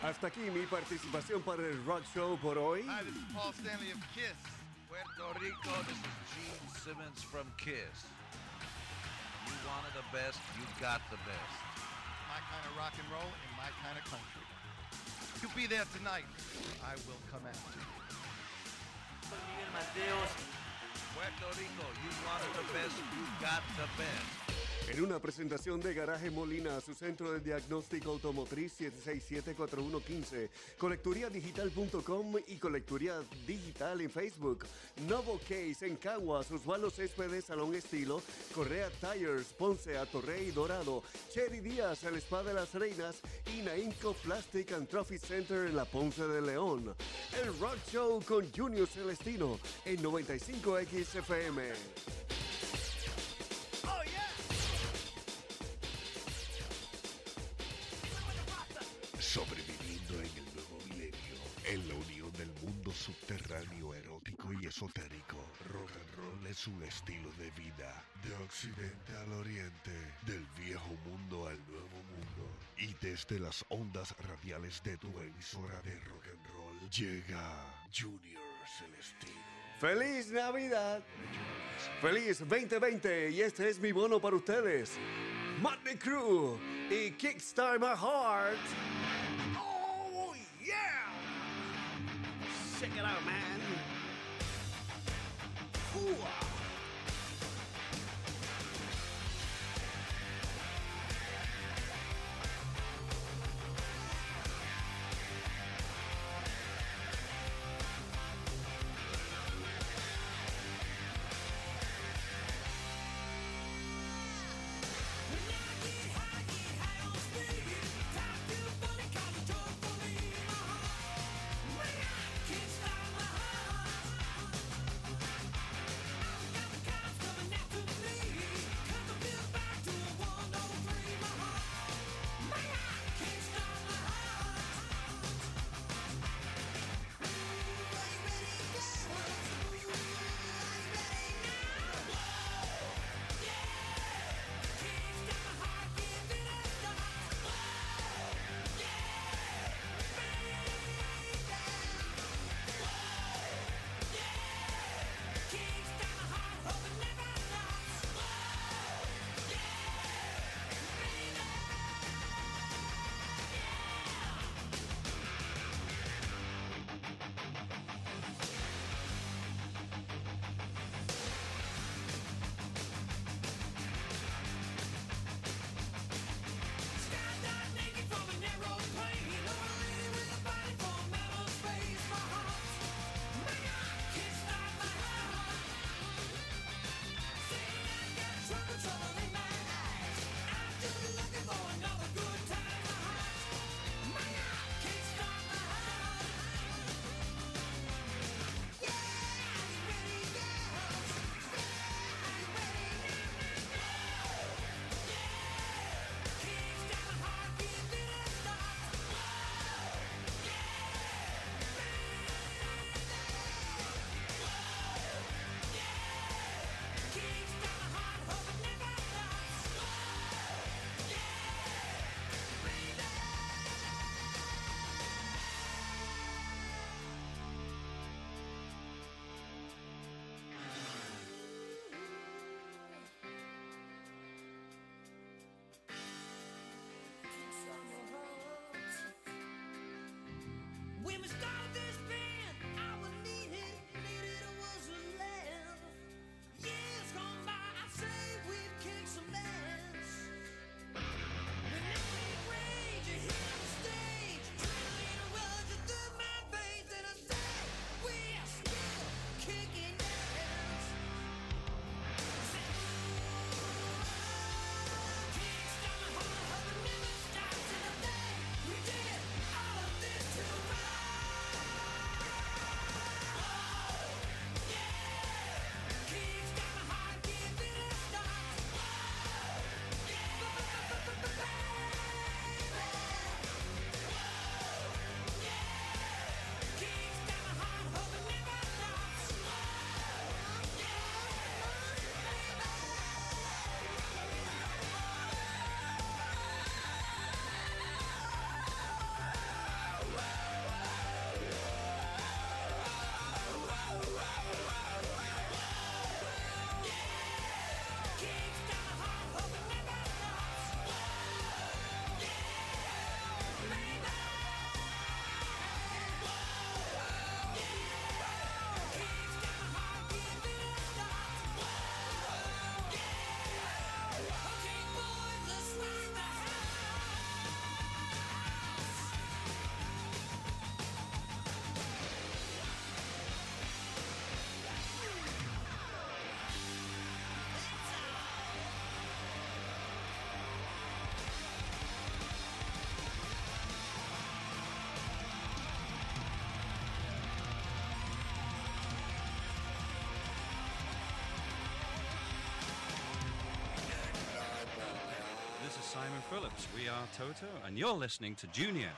D: Hasta aquí mi participación para el Rock Show por hoy.
A: Hi, this is Paul Stanley of Kiss.
B: Puerto Rico, this is Gene Simmons from Kiss. You wanted the best, you got the best.
A: My kind of rock and roll and my kind of country. You'll be there tonight. I will come after you.
C: Miguel Mateos.
B: Puerto Rico, you wanted the best, you got the best.
D: En una presentación de Garaje Molina, su centro de diagnóstico automotriz 767-4115, colecturiadigital.com y Colecturía Digital en Facebook, Novo Case en Caguas, Osvaldo Céspedes Salón Estilo, Correa Tires, Ponce, Atorrey Dorado, Cherry Díaz, El Spa de las Reinas y Nainco Plastic and Trophy Center en la Ponce de León. El Rock Show con Junior Celestino en 95X
E: y esotérico. Rock and roll es un estilo de vida, de occidente al oriente, del viejo mundo al nuevo mundo. Y desde las ondas radiales de tu emisora de rock and roll llega Junior Celestino.
D: ¡Feliz Navidad! ¡Feliz 2020! Y este es mi bono para ustedes. Motley Crew y Kickstart My Heart. Oh, yeah! Check it out, man.
F: Hua! Phillips. We are Toto, and you're listening to Junior.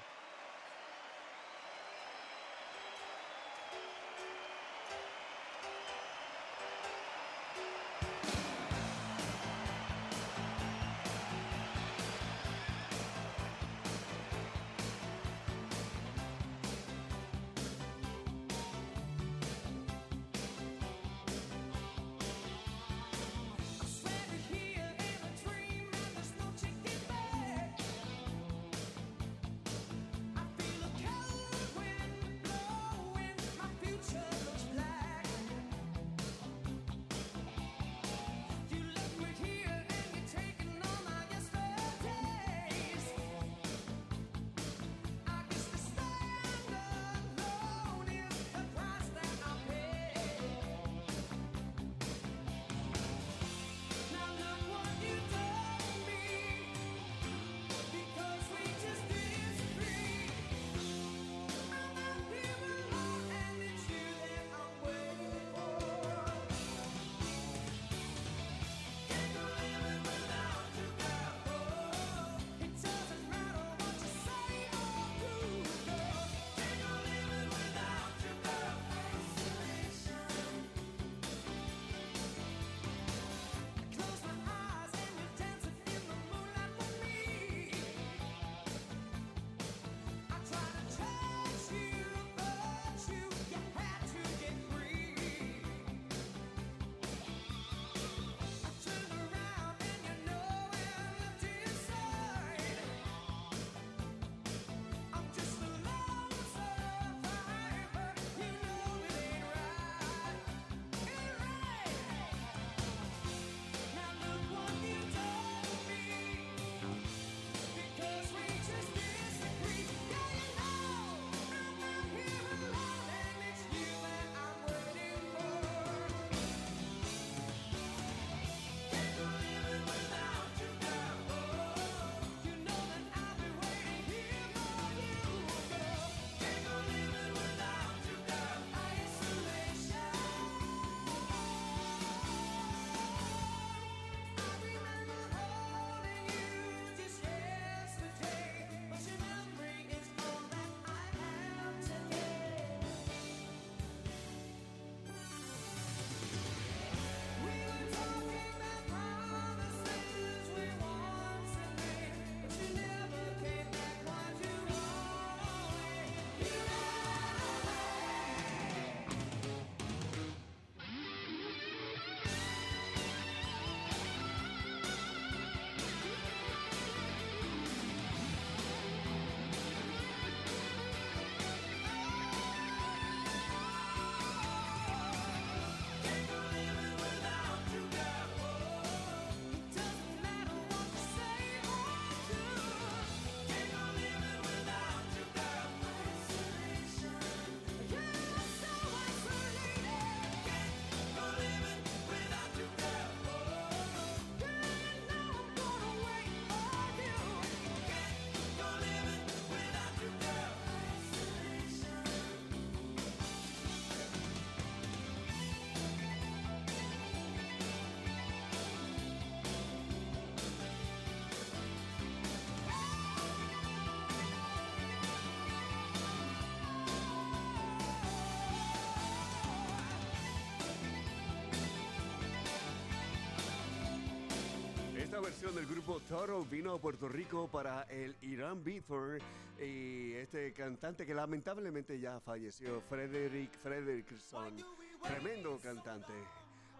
D: Versión del grupo Toro vino a Puerto Rico para el Irán Beaver y este cantante que lamentablemente ya falleció, Frederick Frederickson, tremendo cantante.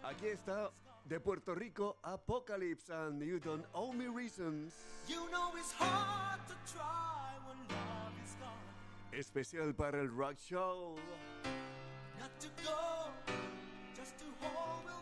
D: Aquí está de Puerto Rico, Apocalypse and Don't Owe Me Reasons.
F: You know it's hard to try when love is gone.
D: Especial para el Rock Show.
F: Not to go, just to hold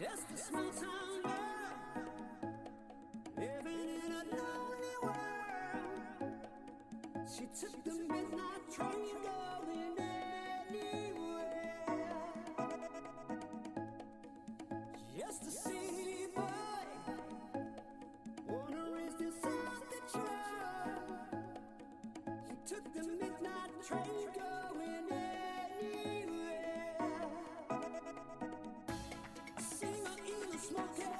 F: Just a small town girl living in a lonely world. She took the midnight train going anywhere. Just a city boy, took the smoking.